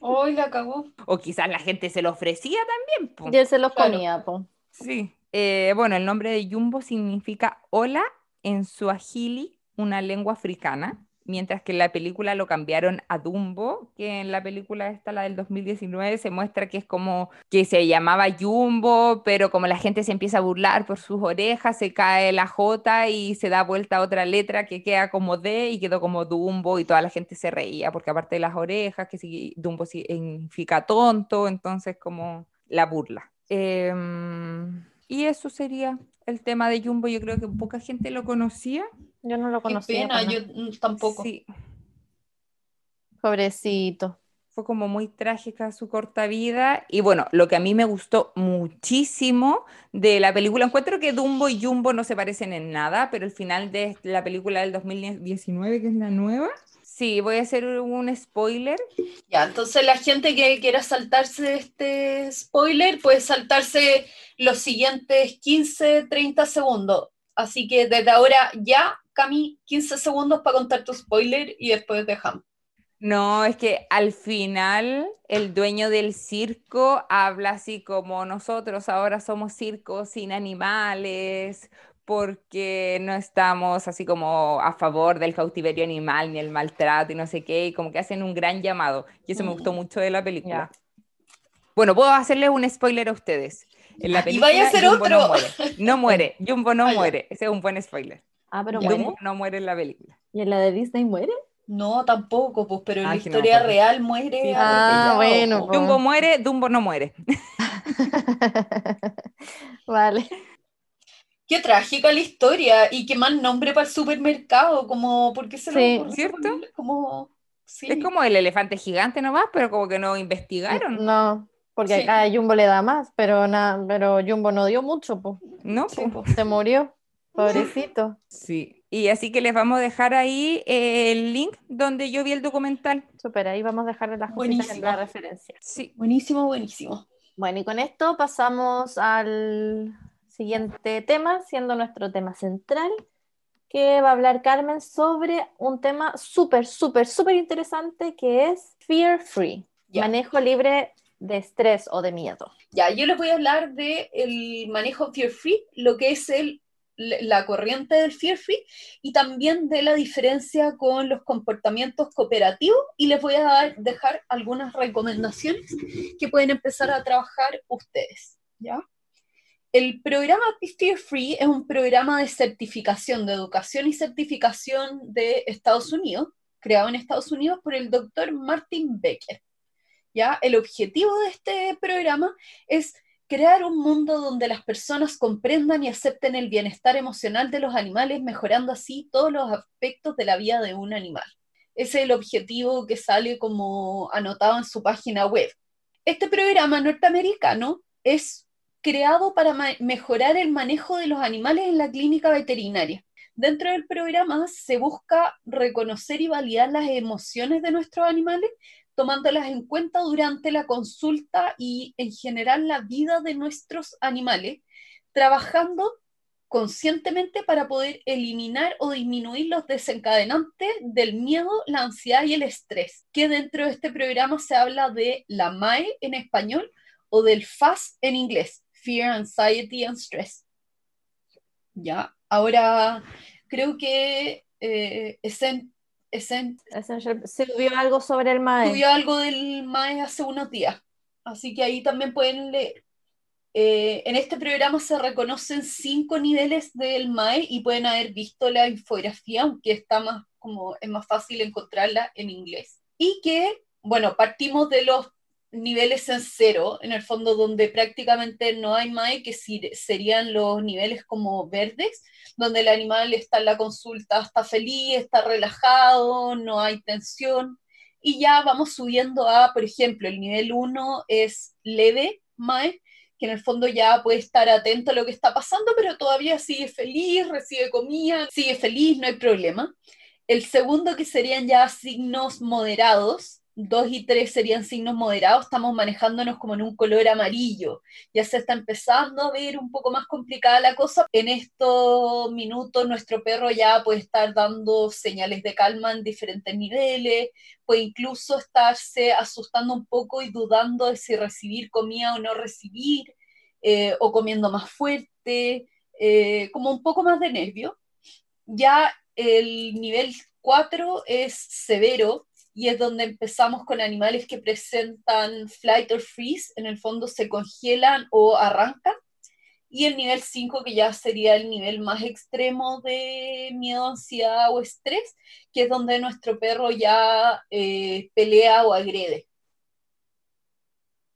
Hoy la cagó. O quizás la gente se lo ofrecía también. po. Y él se los Claro. comía, po. Sí. Eh, bueno, el nombre de Jumbo significa hola en suajili, una lengua africana, mientras que en la película lo cambiaron a Dumbo, que en la película esta, la del 2019, se muestra que es como que se llamaba Jumbo, pero como la gente se empieza a burlar por sus orejas, se cae la J y se da vuelta a otra letra que queda como D y quedó como Dumbo y toda la gente se reía, porque aparte de las orejas, que sí, Dumbo significa tonto, entonces como la burla. Em, y eso sería el tema de Jumbo. Yo creo que poca gente lo conocía. Yo no lo Qué conocía. pena, para yo tampoco. Sí, Pobrecito. fue como muy trágica su corta vida. Y bueno, lo que a mí me gustó muchísimo de la película, encuentro que Dumbo y Jumbo no se parecen en nada, pero el final de la película del 2019, que es la nueva. Sí, voy a hacer un spoiler. Ya, entonces la gente que quiera saltarse este spoiler puede saltarse los siguientes 15, 30 segundos. Así que desde ahora ya, Cami, 15 segundos para contar tu spoiler y después dejamos. No, es que al final el dueño del circo habla así como nosotros ahora somos circos sin animales, porque no estamos así como a favor del cautiverio animal ni el maltrato y no sé qué, y como que hacen un gran llamado. Y eso me gustó Mm. mucho de la película. Ya. Bueno, puedo hacerles un spoiler a ustedes. En la Y película vaya a ser Jumbo no otro. muere. No muere, Jumbo no Ah, muere. Ese es un buen spoiler. Ah, pero Ya. muere. Jumbo no muere en la película. ¿Y en la de Disney muere? No, tampoco, pues, pero en Ah, la no historia acuerdo. real muere. Sí, Ah, bueno, pues. Jumbo muere, Dumbo no muere. vale. Qué trágica la historia y qué mal nombre para el supermercado, como, ¿por qué se Sí. lo ocurrió ¿Cierto? ponerle Como, sí. Es como el elefante gigante nomás, pero como que no investigaron, No, porque Sí. acá Jumbo le da más, pero nada, pero Jumbo no dio mucho, pues. ¿no? Sí, po? po. Se murió. Pobrecito. Sí. Y así que les vamos a dejar ahí eh, el link donde yo vi el documental. Super, ahí vamos a dejarle las cositas en la referencia. Sí. Buenísimo, buenísimo. Bueno, y con esto pasamos al siguiente tema, siendo nuestro tema central, que va a hablar Carmen sobre un tema súper, súper, súper interesante que es Fear Free, Ya. manejo libre de estrés o de miedo. Ya, yo les voy a hablar del el manejo Fear Free, lo que es el, la corriente del Fear Free y también de la diferencia con los comportamientos cooperativos y les voy a dar- dejar algunas recomendaciones que pueden empezar a trabajar ustedes, ¿ya? El programa Fear Free es un programa de certificación, de educación y certificación de Estados Unidos, creado en Estados Unidos por el doctor Martin Becker. ¿ya? El objetivo de este programa es crear un mundo donde las personas comprendan y acepten el bienestar emocional de los animales, mejorando así todos los aspectos de la vida de un animal. Ese es el objetivo que sale como anotado en su página web. Este programa norteamericano es creado para mejorar el manejo de los animales en la clínica veterinaria. Dentro del programa se busca reconocer y validar las emociones de nuestros animales tomándolas en cuenta durante la consulta y en general la vida de nuestros animales, trabajando conscientemente para poder eliminar o disminuir los desencadenantes del miedo, la ansiedad y el estrés, que dentro de este programa se habla de la MAE en español o del FAS en inglés, Fear, Anxiety and Stress. Ya, ahora creo que eh, Esen- Esen- Essential- Sirvió algo sobre el MAE. estudió algo del MAE hace unos días, así que ahí también pueden leer. Eh, en este programa se reconocen cinco niveles del MAE y pueden haber visto la infografía, aunque está más como es más fácil encontrarla en inglés. Y que, bueno, partimos de los niveles en cero, en el fondo donde prácticamente no hay MAE, que serían los niveles como verdes, donde el animal está en la consulta, está feliz, está relajado, no hay tensión y ya vamos subiendo a, por ejemplo, el nivel 1 es leve, MAE, que en el fondo ya puede estar atento a lo que está pasando, pero todavía sigue feliz, recibe comida, sigue feliz, no hay problema. El segundo, que serían ya signos moderados, 2 y 3 serían signos moderados, estamos manejándonos como en un color amarillo. Ya se está empezando a ver un poco más complicada la cosa. En estos minutos nuestro perro ya puede estar dando señales de calma en diferentes niveles, puede incluso estarse asustando un poco y dudando de si recibir comida o no recibir, eh, o comiendo más fuerte, eh, como un poco más de nervio. Ya el nivel 4 es severo y es donde empezamos con animales que presentan flight or freeze, en el fondo se congelan o arrancan. Y el nivel 5, que ya sería el nivel más extremo de miedo, ansiedad o estrés, que es donde nuestro perro ya eh, pelea o agrede.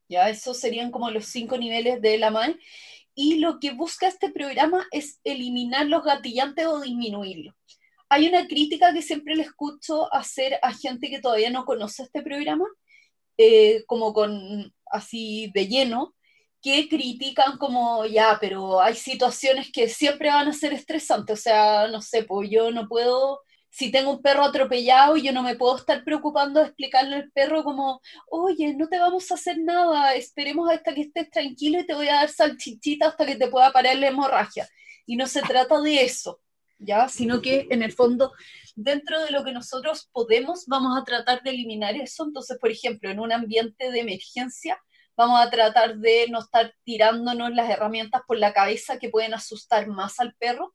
Ya, esos serían como los cinco niveles de la MAE. Y lo que busca este programa es eliminar los gatillantes o disminuirlos. Hay una crítica que siempre le escucho hacer a gente que todavía no conoce este programa, eh, como con así de lleno, que critican como, ya, pero hay situaciones que siempre van a ser estresantes, o sea, no sé, pues yo no puedo, si tengo un perro atropellado, yo no me puedo estar preocupando de explicarle al perro como, oye, no te vamos a hacer nada, esperemos hasta que estés tranquilo y te voy a dar salchichita hasta que te pueda parar la hemorragia. Y no se trata de eso, ¿ya? Sino que en el fondo, dentro de lo que nosotros podemos, vamos a tratar de eliminar eso. Entonces, por ejemplo, en un ambiente de emergencia, vamos a tratar de no estar tirándonos las herramientas por la cabeza que pueden asustar más al perro,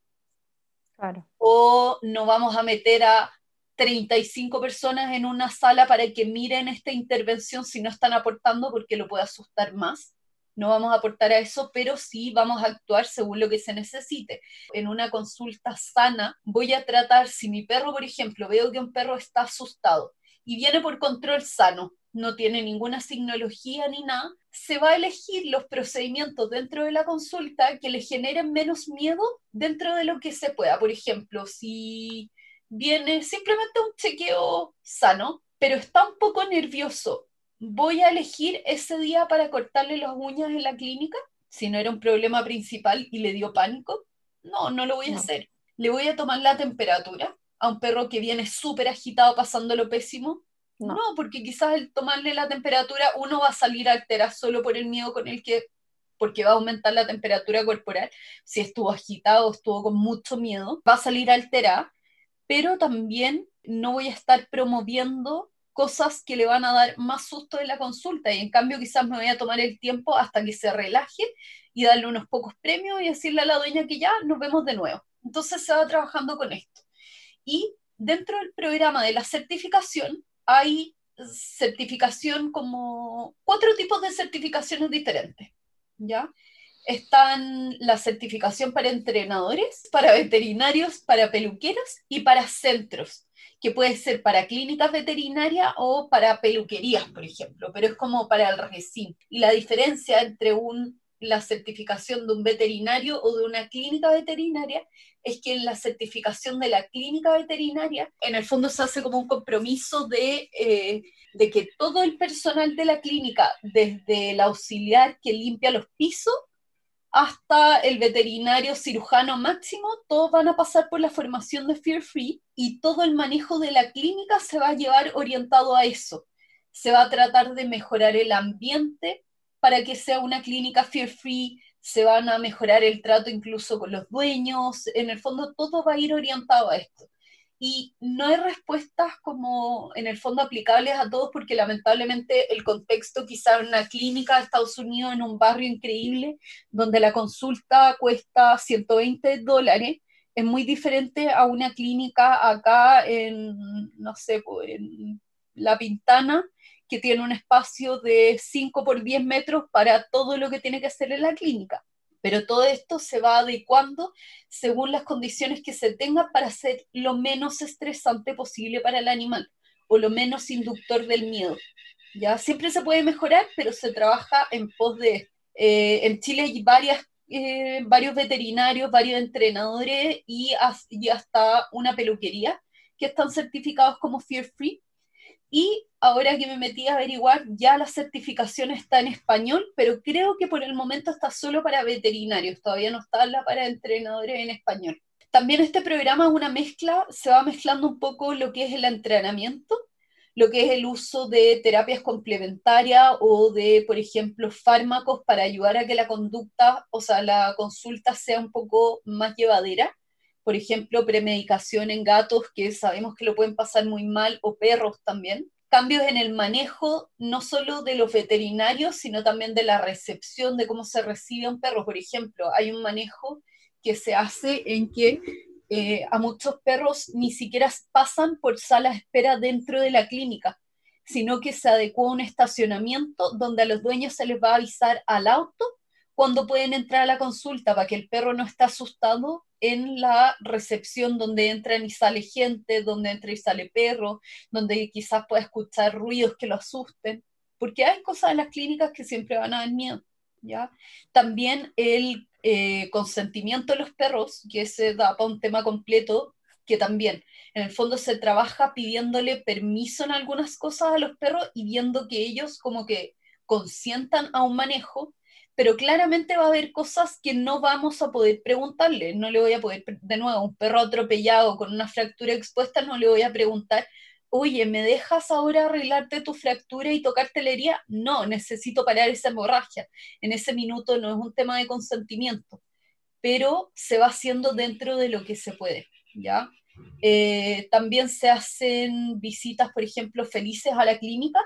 Claro. o no vamos a meter a 35 personas en una sala para que miren esta intervención si no están aportando porque lo puede asustar más. No vamos a aportar a eso, pero sí vamos a actuar según lo que se necesite. En una consulta sana voy a tratar, si mi perro, por ejemplo, veo que un perro está asustado y viene por control sano, no tiene ninguna signología ni nada, se va a elegir los procedimientos dentro de la consulta que le generen menos miedo dentro de lo que se pueda. Por ejemplo, si viene simplemente un chequeo sano, pero está un poco nervioso, ¿voy a elegir ese día para cortarle las uñas en la clínica? Si no era un problema principal y le dio pánico, no, no lo voy a No. hacer. le voy a tomar la temperatura a un perro que viene súper agitado pasándolo pésimo. No. No. porque quizás el tomarle la temperatura uno va a salir alterado solo por el miedo con el que, porque va a aumentar la temperatura corporal. Si estuvo agitado, estuvo con mucho miedo, va a salir alterada, pero también no voy a estar promoviendo cosas que le van a dar más susto en la consulta y en cambio quizás me voy a tomar el tiempo hasta que se relaje y darle unos pocos premios y decirle a la dueña que ya nos vemos de nuevo. Entonces se va trabajando con esto. Y dentro del programa de la certificación hay certificación como cuatro tipos de certificaciones diferentes, ¿ya? Están la certificación para entrenadores, para veterinarios, para peluqueros y para centros, que puede ser para clínicas veterinarias o para peluquerías, por ejemplo, pero es como para el RECIN. Y la diferencia entre un, la certificación de un veterinario o de una clínica veterinaria es que en la certificación de la clínica veterinaria, en el fondo se hace como un compromiso de, eh, de que todo el personal de la clínica, desde el auxiliar que limpia los pisos hasta el veterinario cirujano máximo, todos van a pasar por la formación de Fear Free y todo el manejo de la clínica se va a llevar orientado a eso. Se va a tratar de mejorar el ambiente para que sea una clínica Fear Free, se van a mejorar el trato incluso con los dueños, en el fondo todo va a ir orientado a esto. Y no hay respuestas como en el fondo aplicables a todos porque lamentablemente el contexto quizá en una clínica de Estados Unidos en un barrio increíble donde la consulta cuesta 120 dólares es muy diferente a una clínica acá en, no sé, en La Pintana que tiene un espacio de 5 por 10 metros para todo lo que tiene que hacer en la clínica. Pero todo esto se va adecuando según las condiciones que se tengan para ser lo menos estresante posible para el animal o lo menos inductor del miedo. Ya siempre se puede mejorar, pero se trabaja en pos de. eh, en Chile hay varias, eh, varios veterinarios, varios entrenadores y, has- y hasta una peluquería que están certificados como Fear Free. Y ahora que me metí a averiguar, ya la certificación está en español, pero creo que por el momento está solo para veterinarios, todavía no está para entrenadores en español. También este programa es una mezcla, se va mezclando un poco lo que es el entrenamiento, lo que es el uso de terapias complementarias o de, por ejemplo, fármacos para ayudar a que la conducta, o sea, la consulta sea un poco más llevadera por ejemplo, premedicación en gatos, que sabemos que lo pueden pasar muy mal, o perros también. Cambios en el manejo, no solo de los veterinarios, sino también de la recepción, de cómo se recibe a un perro. Por ejemplo, hay un manejo que se hace en que eh, a muchos perros ni siquiera pasan por sala de espera dentro de la clínica, sino que se adecua a un estacionamiento donde a los dueños se les va a avisar al auto cuando pueden entrar a la consulta para que el perro no esté asustado en la recepción donde entran y sale gente, donde entra y sale perro, donde quizás pueda escuchar ruidos que lo asusten, porque hay cosas en las clínicas que siempre van a dar miedo, ¿ya? También el eh, consentimiento de los perros, que se da para un tema completo, que también en el fondo se trabaja pidiéndole permiso en algunas cosas a los perros y viendo que ellos como que consientan a un manejo, pero claramente va a haber cosas que no vamos a poder preguntarle. No le voy a poder, de nuevo, un perro atropellado con una fractura expuesta, no le voy a preguntar, oye, ¿me dejas ahora arreglarte tu fractura y tocarte la herida? No, necesito parar esa hemorragia. En ese minuto no es un tema de consentimiento, pero se va haciendo dentro de lo que se puede, ¿ya? Eh, también se hacen visitas, por ejemplo, felices a la clínica,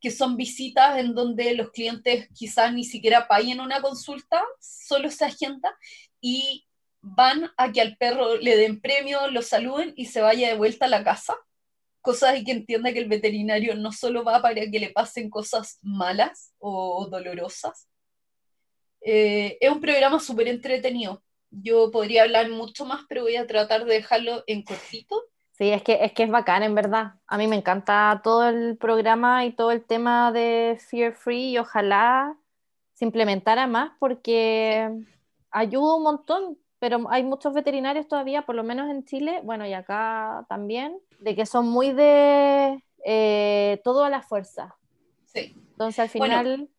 que son visitas en donde los clientes quizás ni siquiera paguen una consulta, solo se agenda y van a que al perro le den premio, lo saluden y se vaya de vuelta a la casa. Cosa de que entienda que el veterinario no solo va para que le pasen cosas malas o dolorosas. Eh, es un programa súper entretenido. Yo podría hablar mucho más, pero voy a tratar de dejarlo en cortito. Sí, es que, es que es bacán, en verdad. A mí me encanta todo el programa y todo el tema de Fear Free y ojalá se implementara más porque ayuda un montón, pero hay muchos veterinarios todavía, por lo menos en Chile, bueno, y acá también, de que son muy de eh, todo a la fuerza. Sí. Entonces al Bueno, final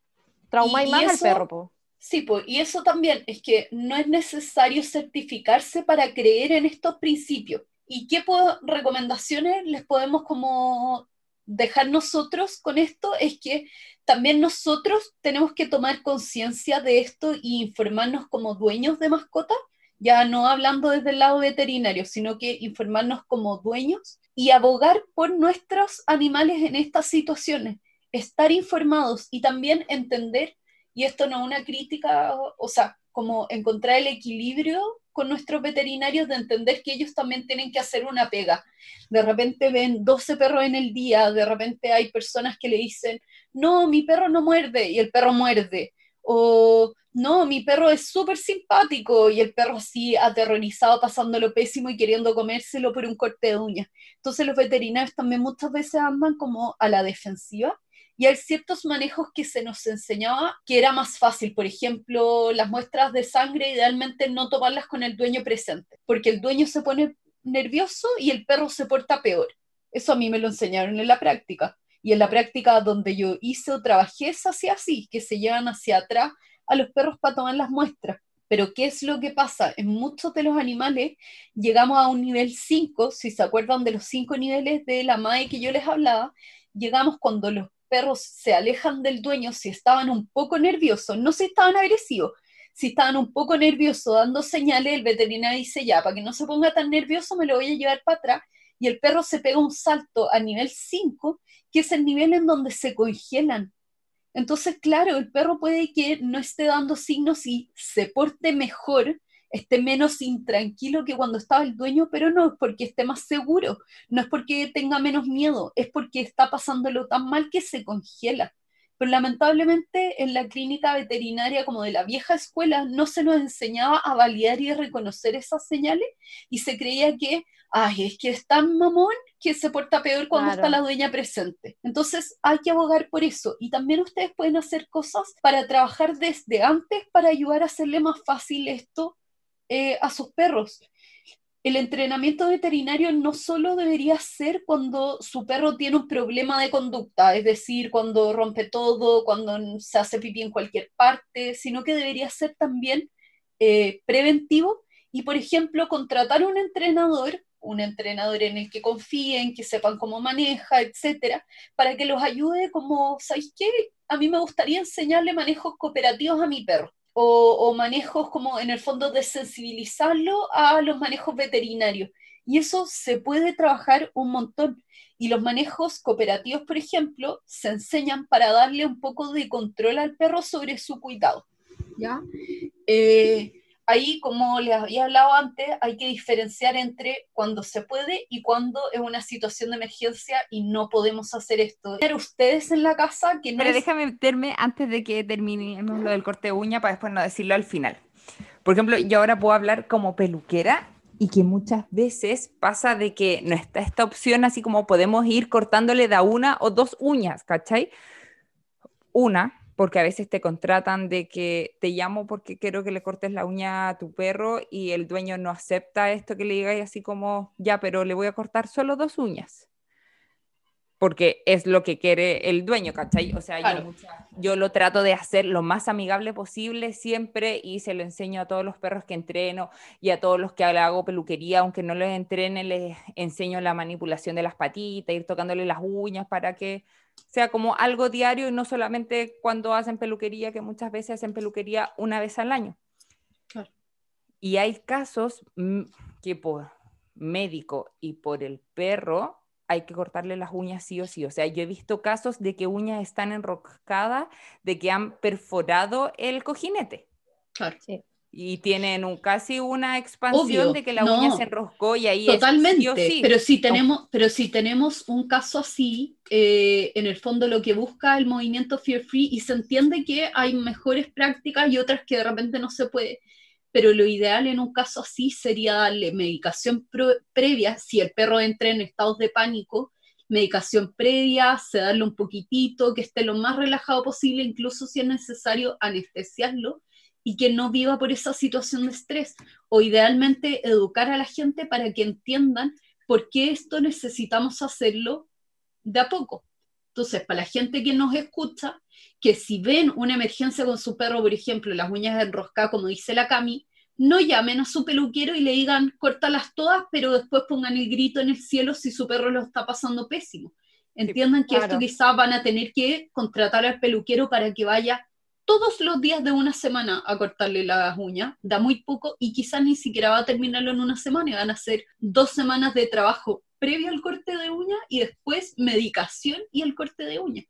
trauma y- y más al perro, po. Sí, pues, y eso también es que no es necesario certificarse para creer en estos principios. ¿Y qué recomendaciones les podemos como dejar nosotros con esto? Es que también nosotros tenemos que tomar conciencia de esto y informarnos como dueños de mascotas, ya no hablando desde el lado veterinario, sino que informarnos como dueños y abogar por nuestros animales en estas situaciones, estar informados y también entender y esto no es una crítica, o sea, como encontrar el equilibrio con nuestros veterinarios de entender que ellos también tienen que hacer una pega. De repente ven 12 perros en el día, de repente hay personas que le dicen, no, mi perro no muerde y el perro muerde. O no, mi perro es súper simpático y el perro así aterrorizado, pasándolo pésimo y queriendo comérselo por un corte de uñas. Entonces los veterinarios también muchas veces andan como a la defensiva y hay ciertos manejos que se nos enseñaba que era más fácil. Por ejemplo, las muestras de sangre, idealmente no tomarlas con el dueño presente, porque el dueño se pone nervioso y el perro se porta peor. Eso a mí me lo enseñaron en la práctica. Y en la práctica donde yo hice o trabajé es así, así, que se llevan hacia atrás a los perros para tomar las muestras. Pero ¿qué es lo que pasa? En muchos de los animales llegamos a un nivel 5, si se acuerdan de los cinco niveles de la MAE que yo les hablaba, llegamos cuando los perros se alejan del dueño si estaban un poco nerviosos, no si estaban agresivos, si estaban un poco nerviosos dando señales, el veterinario dice ya, para que no se ponga tan nervioso me lo voy a llevar para atrás y el perro se pega un salto a nivel 5, que es el nivel en donde se congelan. Entonces, claro, el perro puede que no esté dando signos y se porte mejor esté menos intranquilo que cuando estaba el dueño, pero no es porque esté más seguro, no es porque tenga menos miedo, es porque está pasándolo tan mal que se congela. Pero lamentablemente en la clínica veterinaria como de la vieja escuela no se nos enseñaba a validar y reconocer esas señales y se creía que, ay, es que es tan mamón que se porta peor cuando está la dueña presente. Entonces hay que abogar por eso y también ustedes pueden hacer cosas para trabajar desde antes para ayudar a hacerle más fácil esto eh, a sus perros. El entrenamiento veterinario no solo debería ser cuando su perro tiene un problema de conducta, es decir, cuando rompe todo, cuando se hace pipí en cualquier parte, sino que debería ser también eh, preventivo y, por ejemplo, contratar un entrenador, un entrenador en el que confíen, que sepan cómo maneja, etcétera, para que los ayude como, ¿sabéis qué? A mí me gustaría enseñarle manejos cooperativos a mi perro o, manejos como en el fondo de sensibilizarlo a los manejos veterinarios. Y eso se puede trabajar un montón. Y los manejos cooperativos, por ejemplo, se enseñan para darle un poco de control al perro sobre su cuidado. ¿ya? Eh, ahí, como les había hablado antes, hay que diferenciar entre cuando se puede y cuando es una situación de emergencia y no podemos hacer esto. Pero ustedes en la casa que no. Pero déjame meterme antes de que terminemos lo del corte de uña para después no decirlo al final. Por ejemplo, yo ahora puedo hablar como peluquera y que muchas veces pasa de que no está esta opción así como podemos ir cortándole da una o dos uñas, ¿cachai? Una, porque a veces te contratan de que te llamo porque quiero que le cortes la uña a tu perro y el dueño no acepta esto que le digáis así como, ya, pero le voy a cortar solo dos uñas. Porque es lo que quiere el dueño, ¿cachai? O sea, yo, yo, lo trato de hacer lo más amigable posible siempre y se lo enseño a todos los perros que entreno y a todos los que hago peluquería, aunque no les entrene, les enseño la manipulación de las patitas, ir tocándole las uñas para que sea como algo diario y no solamente cuando hacen peluquería, que muchas veces hacen peluquería una vez al año. Y hay casos mm, que por médico y por el perro hay que cortarle las uñas sí o sí. O sea, yo he visto casos de que uñas están enroscadas, de que han perforado el cojinete. Claro. Sí y tienen un, casi una expansión de que la uña se enroscó y ahí totalmente sí. pero si tenemos pero si tenemos un caso así eh, en el fondo lo que busca el movimiento fear free y se entiende que hay mejores prácticas y otras que de repente no se puede pero lo ideal en un caso así sería darle medicación previa si el perro entra en estados de pánico medicación previa, sedarle un poquitito, que esté lo más relajado posible, incluso si es necesario anestesiarlo, y que no viva por esa situación de estrés. O idealmente educar a la gente para que entiendan por qué esto necesitamos hacerlo de a poco. Entonces, para la gente que nos escucha, que si ven una emergencia con su perro, por ejemplo, las uñas enroscadas, como dice la Cami, no llamen a su peluquero y le digan, córtalas todas, pero después pongan el grito en el cielo si su perro lo está pasando pésimo. Entiendan que claro. esto quizás van a tener que contratar al peluquero para que vaya todos los días de una semana a cortarle las uñas, da muy poco y quizás ni siquiera va a terminarlo en una semana y van a ser dos semanas de trabajo previo al corte de uña y después medicación y el corte de uña.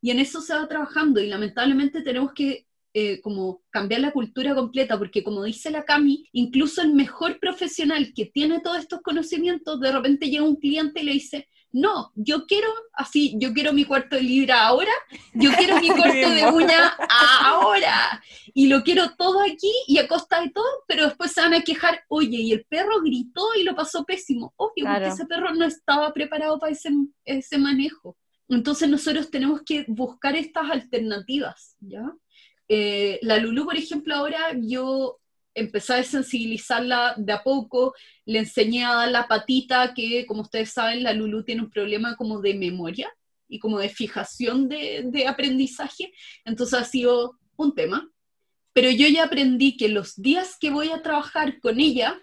Y en eso se va trabajando y lamentablemente tenemos que eh, como cambiar la cultura completa, porque como dice la Cami, incluso el mejor profesional que tiene todos estos conocimientos, de repente llega un cliente y le dice, no, yo quiero así, yo quiero mi cuarto de libra ahora, yo quiero mi corte de uña ahora, y lo quiero todo aquí y a costa de todo, pero después se van a quejar, oye, y el perro gritó y lo pasó pésimo, obvio, Claro. porque ese perro no estaba preparado para ese, ese manejo. Entonces nosotros tenemos que buscar estas alternativas, ¿ya? Eh, la Lulu, por ejemplo, ahora yo empecé a sensibilizarla de a poco, le enseñé a dar la patita, que como ustedes saben, la Lulu tiene un problema como de memoria y como de fijación de, de aprendizaje, entonces ha sido un tema. Pero yo ya aprendí que los días que voy a trabajar con ella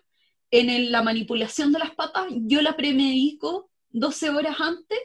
en la manipulación de las patas, yo la premedico 12 horas antes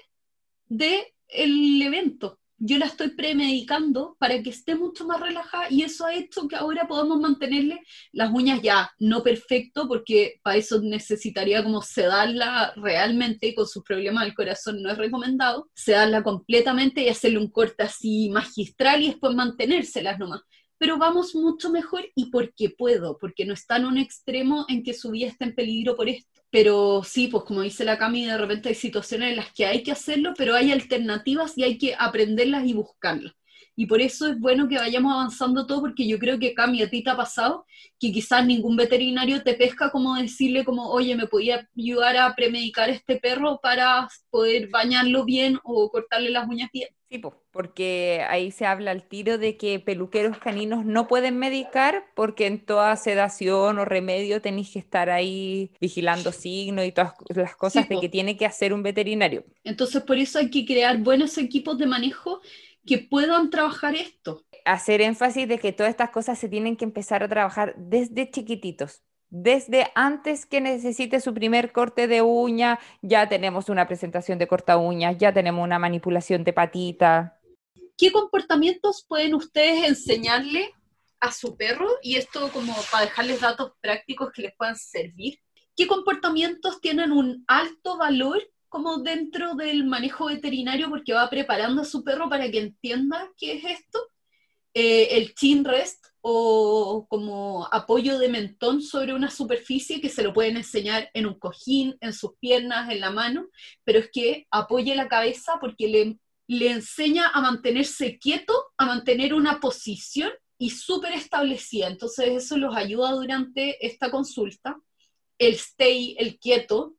del evento. Yo la estoy premedicando para que esté mucho más relajada y eso ha hecho que ahora podamos mantenerle las uñas ya no perfecto porque para eso necesitaría como sedarla realmente con sus problemas del corazón no es recomendado, sedarla completamente y hacerle un corte así magistral y después mantenérselas nomás pero vamos mucho mejor y porque puedo, porque no está en un extremo en que su vida está en peligro por esto. Pero sí, pues como dice la Cami, de repente hay situaciones en las que hay que hacerlo, pero hay alternativas y hay que aprenderlas y buscarlas. Y por eso es bueno que vayamos avanzando todo, porque yo creo que Cami, a ti te ha pasado que quizás ningún veterinario te pesca como decirle como, oye, ¿me podía ayudar a premedicar a este perro para poder bañarlo bien o cortarle las uñas bien? Sí, po, porque ahí se habla al tiro de que peluqueros caninos no pueden medicar porque en toda sedación o remedio tenéis que estar ahí vigilando signos y todas las cosas de po. que tiene que hacer un veterinario. Entonces, por eso hay que crear buenos equipos de manejo que puedan trabajar esto. Hacer énfasis de que todas estas cosas se tienen que empezar a trabajar desde chiquititos. Desde antes que necesite su primer corte de uña, ya tenemos una presentación de corta uñas, ya tenemos una manipulación de patita. ¿Qué comportamientos pueden ustedes enseñarle a su perro? Y esto como para dejarles datos prácticos que les puedan servir. ¿Qué comportamientos tienen un alto valor como dentro del manejo veterinario porque va preparando a su perro para que entienda qué es esto? Eh, el chin rest o como apoyo de mentón sobre una superficie que se lo pueden enseñar en un cojín, en sus piernas, en la mano, pero es que apoye la cabeza porque le, le enseña a mantenerse quieto, a mantener una posición y súper establecida. Entonces eso los ayuda durante esta consulta. El stay, el quieto,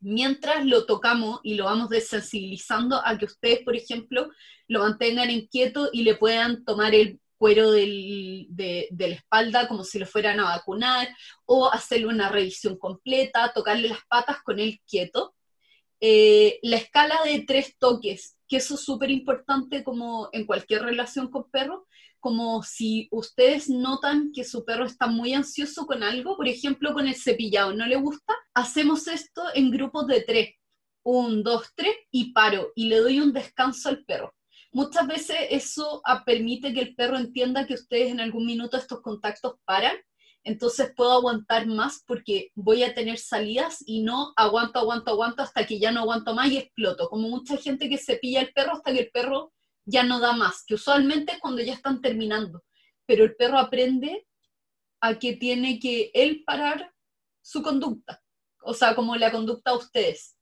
mientras lo tocamos y lo vamos desensibilizando a que ustedes, por ejemplo, lo mantengan en quieto y le puedan tomar el cuero del- de, de la espalda como si lo fueran a vacunar, o hacerle una revisión completa, tocarle las patas con él quieto. Eh, la escala de tres toques, que eso es súper importante como en cualquier relación con perros, como si ustedes notan que su perro está muy ansioso con algo, por ejemplo con el cepillado, no le gusta, hacemos esto en grupos de tres, un, dos, tres, y paro, y le doy un descanso al perro. Muchas veces eso ah, permite que el perro entienda que ustedes en algún minuto estos contactos paran, entonces puedo aguantar más porque voy a tener salidas y no aguanto, aguanto, aguanto hasta que ya no aguanto más y exploto, como mucha gente que cepilla el perro hasta que el perro ya no da más, que usualmente es cuando ya están terminando, pero el perro aprende a que tiene que él parar su conducta, o sea, como la conducta a ustedes.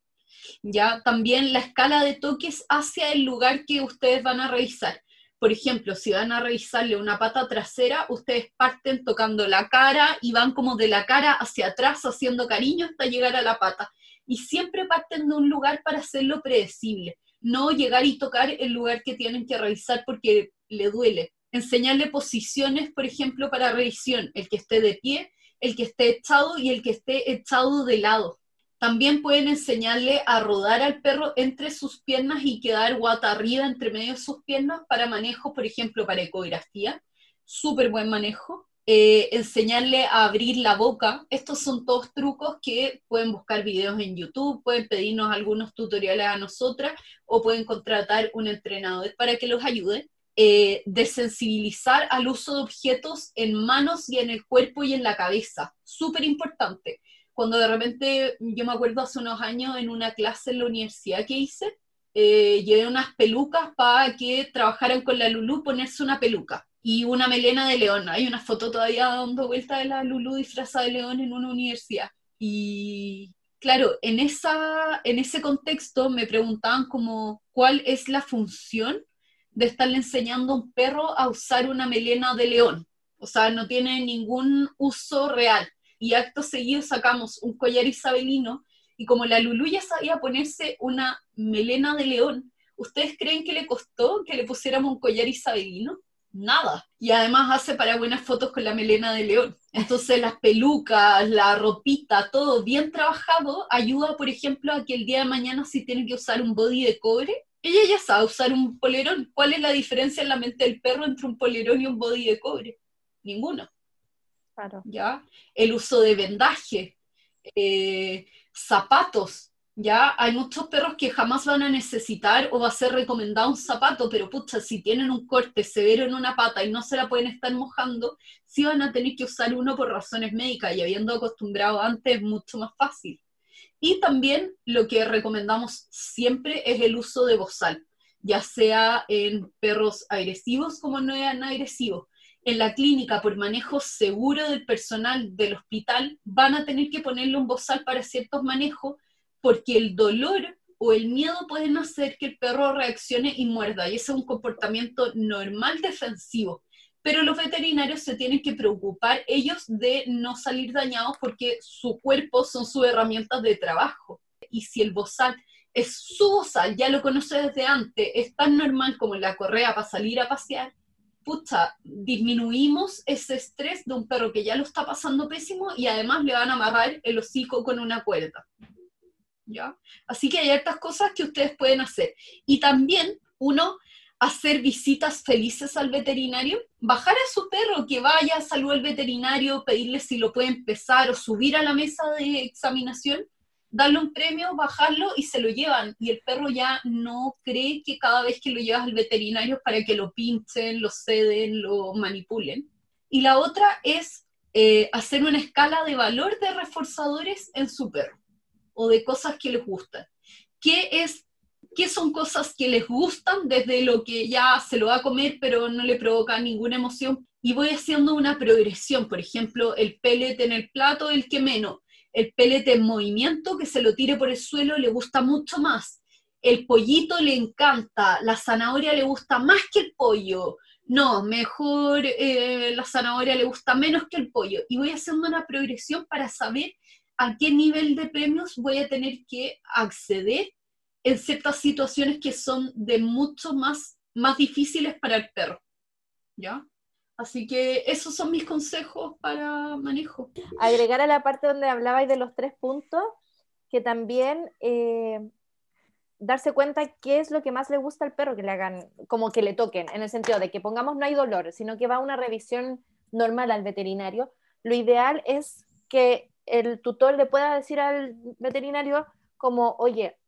Ya también la escala de toques hacia el lugar que ustedes van a revisar. Por ejemplo, si van a revisarle una pata trasera, ustedes parten tocando la cara y van como de la cara hacia atrás haciendo cariño hasta llegar a la pata. Y siempre parten de un lugar para hacerlo predecible, no llegar y tocar el lugar que tienen que revisar porque le duele. Enseñarle posiciones, por ejemplo, para revisión, el que esté de pie, el que esté echado y el que esté echado de lado. También pueden enseñarle a rodar al perro entre sus piernas y quedar guata arriba entre medio de sus piernas para manejo, por ejemplo, para ecografía. Súper buen manejo. Eh, enseñarle a abrir la boca. Estos son todos trucos que pueden buscar videos en YouTube, pueden pedirnos algunos tutoriales a nosotras o pueden contratar un entrenador para que los ayude. Eh, desensibilizar al uso de objetos en manos y en el cuerpo y en la cabeza. Súper importante cuando de repente, yo me acuerdo hace unos años en una clase en la universidad que hice, eh, llevé unas pelucas para que trabajaran con la Lulu ponerse una peluca y una melena de león. Hay una foto todavía dando vuelta de la Lulu disfrazada de león en una universidad. Y claro, en, esa, en ese contexto me preguntaban como cuál es la función de estarle enseñando a un perro a usar una melena de león. O sea, no tiene ningún uso real y acto seguido sacamos un collar isabelino y como la Lulu ya sabía ponerse una melena de león, ¿ustedes creen que le costó que le pusiéramos un collar isabelino? Nada. Y además hace para buenas fotos con la melena de león. Entonces las pelucas, la ropita, todo bien trabajado, ayuda, por ejemplo, a que el día de mañana si tiene que usar un body de cobre, ella ya sabe usar un polerón. ¿Cuál es la diferencia en la mente del perro entre un polerón y un body de cobre? Ninguno. ¿Ya? El uso de vendaje, eh, zapatos, ¿ya? Hay muchos perros que jamás van a necesitar o va a ser recomendado un zapato, pero pucha, si tienen un corte severo en una pata y no se la pueden estar mojando, sí van a tener que usar uno por razones médicas y habiendo acostumbrado antes es mucho más fácil. Y también lo que recomendamos siempre es el uso de bozal, ya sea en perros agresivos como no eran agresivos en la clínica por manejo seguro del personal del hospital van a tener que ponerle un bozal para ciertos manejos porque el dolor o el miedo pueden hacer que el perro reaccione y muerda, y ese es un comportamiento normal defensivo. Pero los veterinarios se tienen que preocupar ellos de no salir dañados porque su cuerpo son sus herramientas de trabajo. Y si el bozal es su bozal, ya lo conoce desde antes, es tan normal como la correa para salir a pasear, pucha, disminuimos ese estrés de un perro que ya lo está pasando pésimo y además le van a amarrar el hocico con una cuerda. ¿Ya? Así que hay otras cosas que ustedes pueden hacer. Y también, uno, hacer visitas felices al veterinario, bajar a su perro que vaya, salud al veterinario, pedirle si lo puede empezar o subir a la mesa de examinación darle un premio, bajarlo y se lo llevan. Y el perro ya no cree que cada vez que lo llevas al veterinario para que lo pinchen, lo ceden, lo manipulen. Y la otra es eh, hacer una escala de valor de reforzadores en su perro o de cosas que les gustan. ¿Qué, es, ¿Qué son cosas que les gustan desde lo que ya se lo va a comer pero no le provoca ninguna emoción? Y voy haciendo una progresión, por ejemplo, el pellet en el plato, el que menos el pelete en movimiento, que se lo tire por el suelo, le gusta mucho más. El pollito le encanta, la zanahoria le gusta más que el pollo. No, mejor eh, la zanahoria le gusta menos que el pollo. Y voy haciendo una progresión para saber a qué nivel de premios voy a tener que acceder en ciertas situaciones que son de mucho más, más difíciles para el perro. ¿Ya? Así que esos son mis consejos para manejo. Agregar a la parte donde hablabais de los tres puntos, que también eh, darse cuenta qué es lo que más le gusta al perro que le hagan, como que le toquen, en el sentido de que pongamos no hay dolor, sino que va a una revisión normal al veterinario. Lo ideal es que el tutor le pueda decir al veterinario como, oye,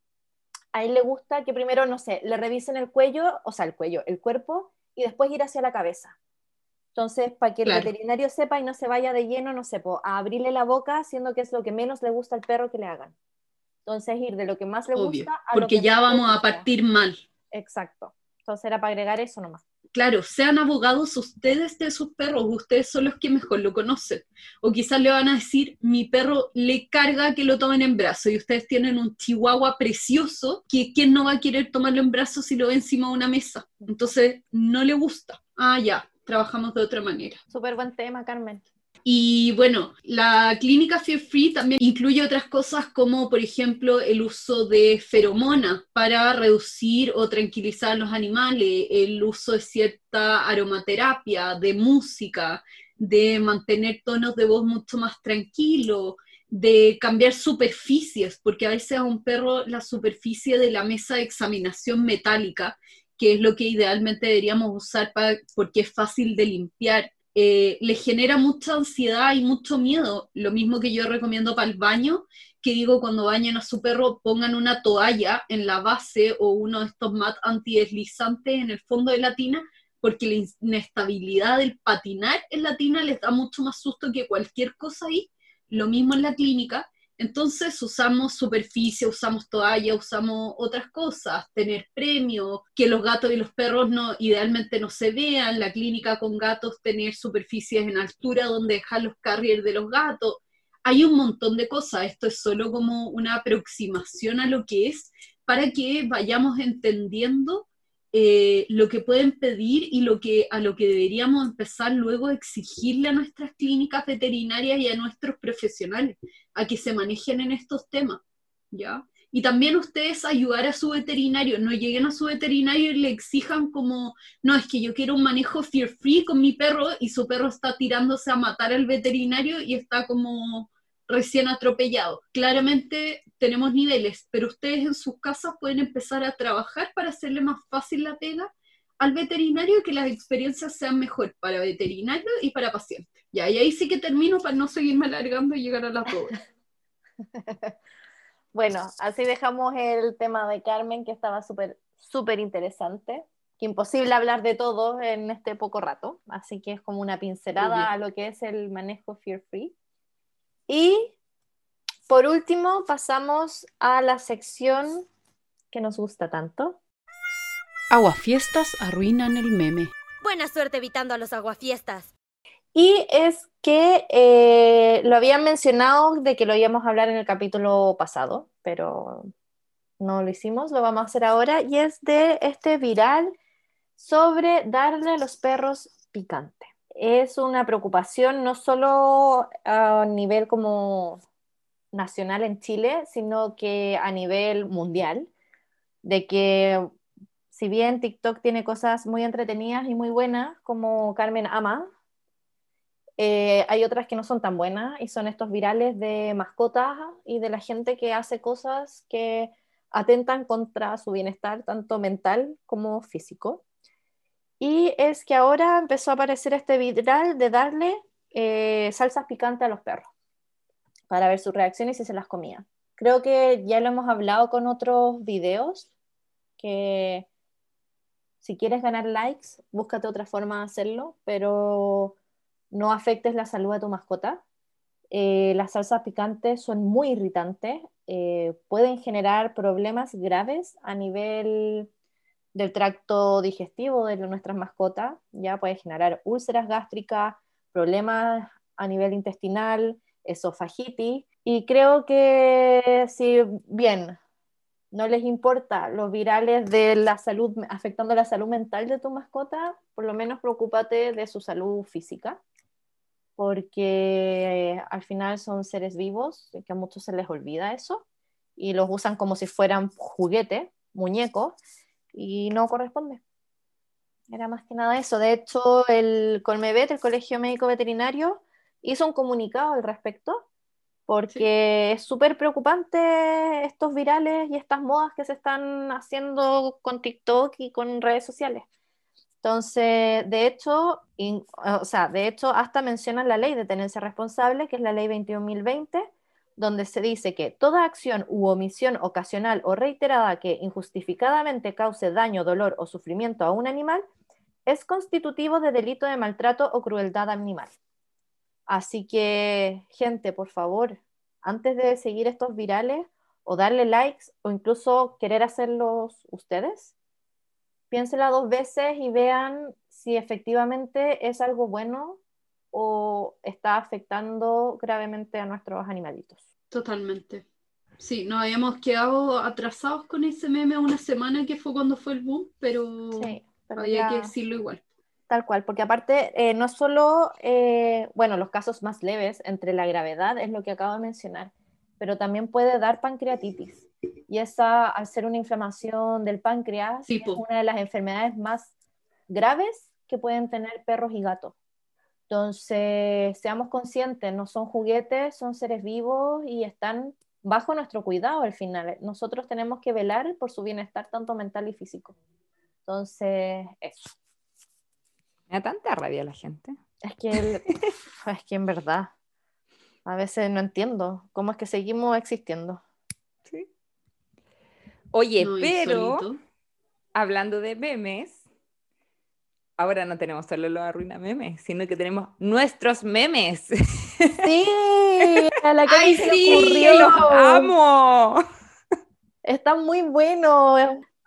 a él le gusta que primero, no sé, le revisen el cuello, o sea, el cuello, el cuerpo, y después ir hacia la cabeza entonces, para que el veterinario sepa y no se vaya de lleno, no sé, a abrirle la boca, siendo que es lo que menos le gusta al perro que le hagan. Entonces, ir de lo que más le gusta a Porque lo que ya vamos a partir mal. Exacto. Entonces, era para agregar eso nomás. Claro, sean abogados ustedes de sus perros, ustedes son los que mejor lo conocen. O quizás le van a decir, mi perro le carga que lo tomen en brazo y ustedes tienen un chihuahua precioso que quién no va a querer tomarlo en brazo si lo ve encima de una mesa. Entonces, no le gusta. Ah, ya, trabajamos de otra manera. Súper buen tema, Carmen. Y bueno, la clínica Fear Free también incluye otras cosas como, por ejemplo, el uso de feromona para reducir o tranquilizar a los animales, el uso de cierta aromaterapia, de música, de mantener tonos de voz mucho más tranquilos, de cambiar superficies, porque a veces a un perro la superficie de la mesa de examinación metálica, que es lo que idealmente deberíamos usar para, porque es fácil de limpiar, eh, le genera mucha ansiedad y mucho miedo. Lo mismo que yo recomiendo para el baño, que digo cuando bañen a su perro pongan una toalla en la base o uno de estos mat antideslizantes en el fondo de la tina, porque la inestabilidad del patinar en la tina les da mucho más susto que cualquier cosa ahí. Lo mismo en la clínica. Entonces usamos superficie, usamos toalla, usamos otras cosas, tener premio, que los gatos y los perros no, idealmente no se vean, la clínica con gatos tener superficies en altura donde dejar los carriers de los gatos. Hay un montón de cosas, esto es solo como una aproximación a lo que es para que vayamos entendiendo eh, lo que pueden pedir y lo que, a lo que deberíamos empezar luego a exigirle a nuestras clínicas veterinarias y a nuestros profesionales, a que se manejen en estos temas, ¿ya? Y también ustedes ayudar a su veterinario, no lleguen a su veterinario y le exijan como, no, es que yo quiero un manejo fear free con mi perro y su perro está tirándose a matar al veterinario y está como recién atropellado. Claramente tenemos niveles, pero ustedes en sus casas pueden empezar a trabajar para hacerle más fácil la pega al veterinario y que las experiencias sean mejor para veterinario y para paciente. Ya, y ahí sí que termino para no seguirme alargando y llegar a las dos. bueno, así dejamos el tema de Carmen, que estaba súper, súper interesante. Que imposible hablar de todo en este poco rato, así que es como una pincelada a lo que es el manejo fear free. Y por último, pasamos a la sección que nos gusta tanto. Aguafiestas arruinan el meme. Buena suerte evitando a los aguafiestas. Y es que eh, lo habían mencionado de que lo íbamos a hablar en el capítulo pasado, pero no lo hicimos, lo vamos a hacer ahora, y es de este viral sobre darle a los perros picante es una preocupación no solo a nivel como nacional en Chile, sino que a nivel mundial, de que si bien TikTok tiene cosas muy entretenidas y muy buenas, como Carmen ama, eh, hay otras que no son tan buenas y son estos virales de mascotas y de la gente que hace cosas que atentan contra su bienestar, tanto mental como físico. Y es que ahora empezó a aparecer este viral de darle eh, salsas picantes a los perros para ver sus reacciones y si se las comía. Creo que ya lo hemos hablado con otros videos, que si quieres ganar likes, búscate otra forma de hacerlo, pero no afectes la salud de tu mascota. Eh, las salsas picantes son muy irritantes, eh, pueden generar problemas graves a nivel del tracto digestivo de nuestras mascotas, ya puede generar úlceras gástricas, problemas a nivel intestinal, esofagitis, y creo que si bien no les importa los virales de la salud, afectando la salud mental de tu mascota, por lo menos preocúpate de su salud física, porque al final son seres vivos, que a muchos se les olvida eso, y los usan como si fueran juguetes, muñecos, y no corresponde. Era más que nada eso. De hecho, el Colmevet, el Colegio Médico Veterinario, hizo un comunicado al respecto porque es súper preocupante estos virales y estas modas que se están haciendo con TikTok y con redes sociales. Entonces, de hecho, o sea, de hecho, hasta mencionan la ley de tenencia responsable, que es la ley 21.020, donde se dice que toda acción u omisión ocasional o reiterada que injustificadamente cause daño, dolor o sufrimiento a un animal es constitutivo de delito de maltrato o crueldad animal. Así que, gente, por favor, antes de seguir estos virales o darle likes o incluso querer hacerlos ustedes, piénsela dos veces y vean si efectivamente es algo bueno o está afectando gravemente a nuestros animalitos. Totalmente. Sí, nos habíamos quedado atrasados con ese meme una semana que fue cuando fue el boom, pero, había que decirlo igual. Tal cual, porque aparte eh, no solo, eh, bueno, los casos más leves entre la gravedad es lo que acabo de mencionar, pero también puede dar pancreatitis. Y esa, al ser una inflamación del páncreas, es una de las enfermedades más graves que pueden tener perros y gatos. Entonces, seamos conscientes, no son juguetes, son seres vivos y están bajo nuestro cuidado al final. Nosotros tenemos que velar por su bienestar tanto mental y físico. Entonces, eso. Me da tanta rabia la gente. Es que, el- es que en verdad, a veces no entiendo cómo es que seguimos existiendo. Oye, No, pero hablando de memes, ahora no tenemos solo los arruina memes, sino que tenemos nuestros memes. Sí, a la que ¡Ay, se sí! ocurrió. ¡Los amo! Está muy bueno,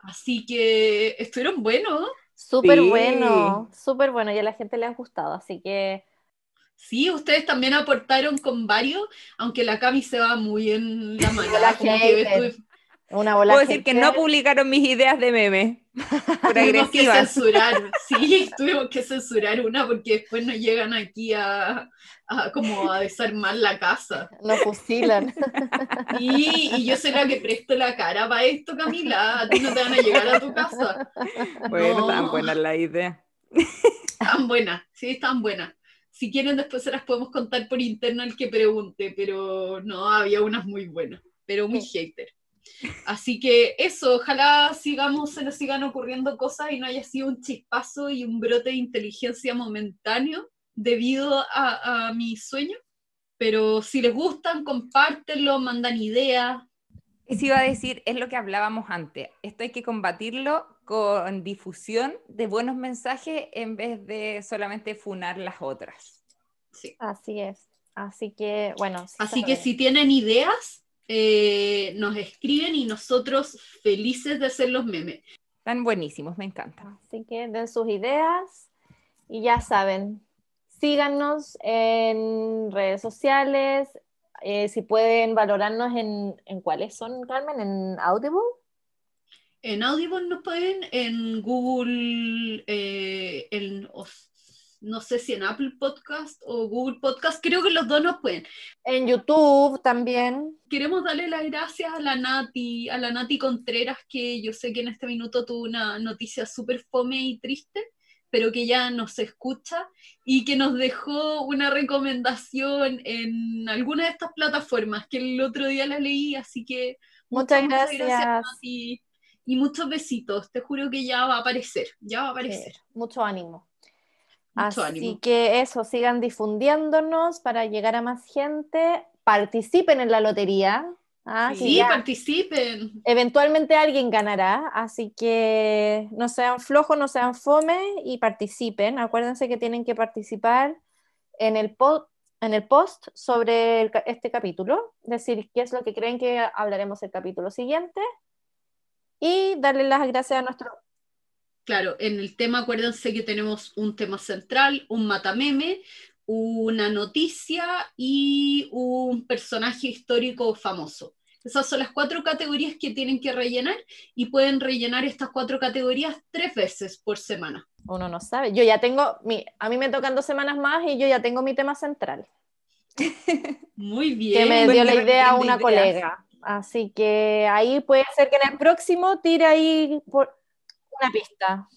Así que estuvieron buenos. súper Sí. bueno, súper bueno y a la gente le ha gustado, así que Sí, ustedes también aportaron con varios, aunque la Cami se va muy en la mano. La estuve- una bola Puedo decir que no publicaron mis ideas de meme. Por tuvimos que censurar, sí, tuvimos que censurar una porque después nos llegan aquí a, a como a desarmar la casa. Nos fusilan. Y, y yo soy la que presto la cara para esto, Camila. A ti no te van a llegar a tu casa. Bueno, No. estaban buenas las ideas. Están buenas, sí, están buenas. Si quieren, después se las podemos contar por interno al que pregunte, pero no, había unas muy buenas, pero muy hater. Así que eso, ojalá sigamos, se nos sigan ocurriendo cosas y no haya sido un chispazo y un brote de inteligencia momentáneo debido a, a mi sueño. Pero si les gustan, compártenlo, mandan ideas. Eso iba a decir, es lo que hablábamos antes. Esto hay que combatirlo con difusión de buenos mensajes en vez de solamente funar las otras. Sí. Así es. Así que, bueno. sí Así que si tienen ideas, eh, nos escriben y nosotros felices de hacer los memes. Están buenísimos, me encantan. Así que den sus ideas y ya saben, síganos en redes sociales, eh, si pueden valorarnos en, en cuáles son, Carmen, en Audible. En Audible nos pueden, en Google, eh, en, no sé si en Apple Podcast o Google Podcast, creo que los dos nos pueden. En YouTube también. Queremos darle las gracias a la Nati, a la Nati Contreras, que yo sé que en este minuto tuvo una noticia súper fome y triste, pero que ya nos escucha y que nos dejó una recomendación en alguna de estas plataformas, que el otro día la leí, así que Muchas gracias. Nati. Y muchos besitos, te juro que ya va a aparecer, ya va a aparecer. Mucho ánimo. Mucho Así ánimo. que eso, sigan difundiéndonos para llegar a más gente. Participen en la lotería. ¿ah? Sí, participen. eventualmente alguien ganará, así que no sean flojos, no sean fome y participen. Acuérdense que tienen que participar en el, po- en el post sobre el este capítulo, decir qué es lo que creen que hablaremos el capítulo siguiente y darle las gracias a nuestro... Claro, en el tema acuérdense que tenemos un tema central, un matameme, una noticia y un personaje histórico famoso. Esas son las cuatro categorías que tienen que rellenar y pueden rellenar estas cuatro categorías tres veces por semana. Uno no sabe. Yo ya tengo, mi, a mí me tocan dos semanas más y yo ya tengo mi tema central. Muy que bien. me bueno, dio la idea una colega. Así que ahí puede ser que en el próximo tire ahí por una pista.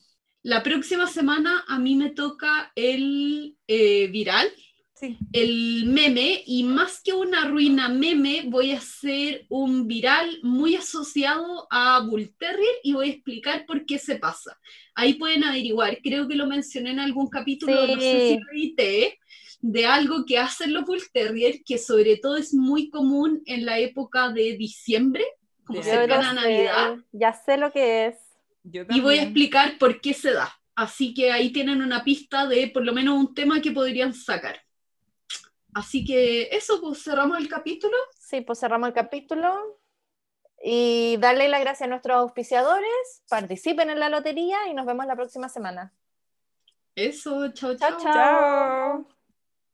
La próxima semana a mí me toca el eh, viral, Sí. el meme, y más que una ruina meme, voy a hacer un viral muy asociado a Bull Terrier y voy a explicar por qué se pasa. Ahí pueden averiguar, creo que lo mencioné en algún capítulo, no sé si lo edité, de algo que hacen los Bull Terrier, que sobre todo es muy común en la época de diciembre, como Yo cercana a Navidad ya sé lo que es. Yo y voy a explicar por qué se da. Así que ahí tienen una pista de por lo menos un tema que podrían sacar. Así que eso, pues cerramos el capítulo. Sí, pues cerramos el capítulo. Y darle las gracias a nuestros auspiciadores, participen en la lotería y nos vemos la próxima semana. Eso, Chao, chao. chao. Chao.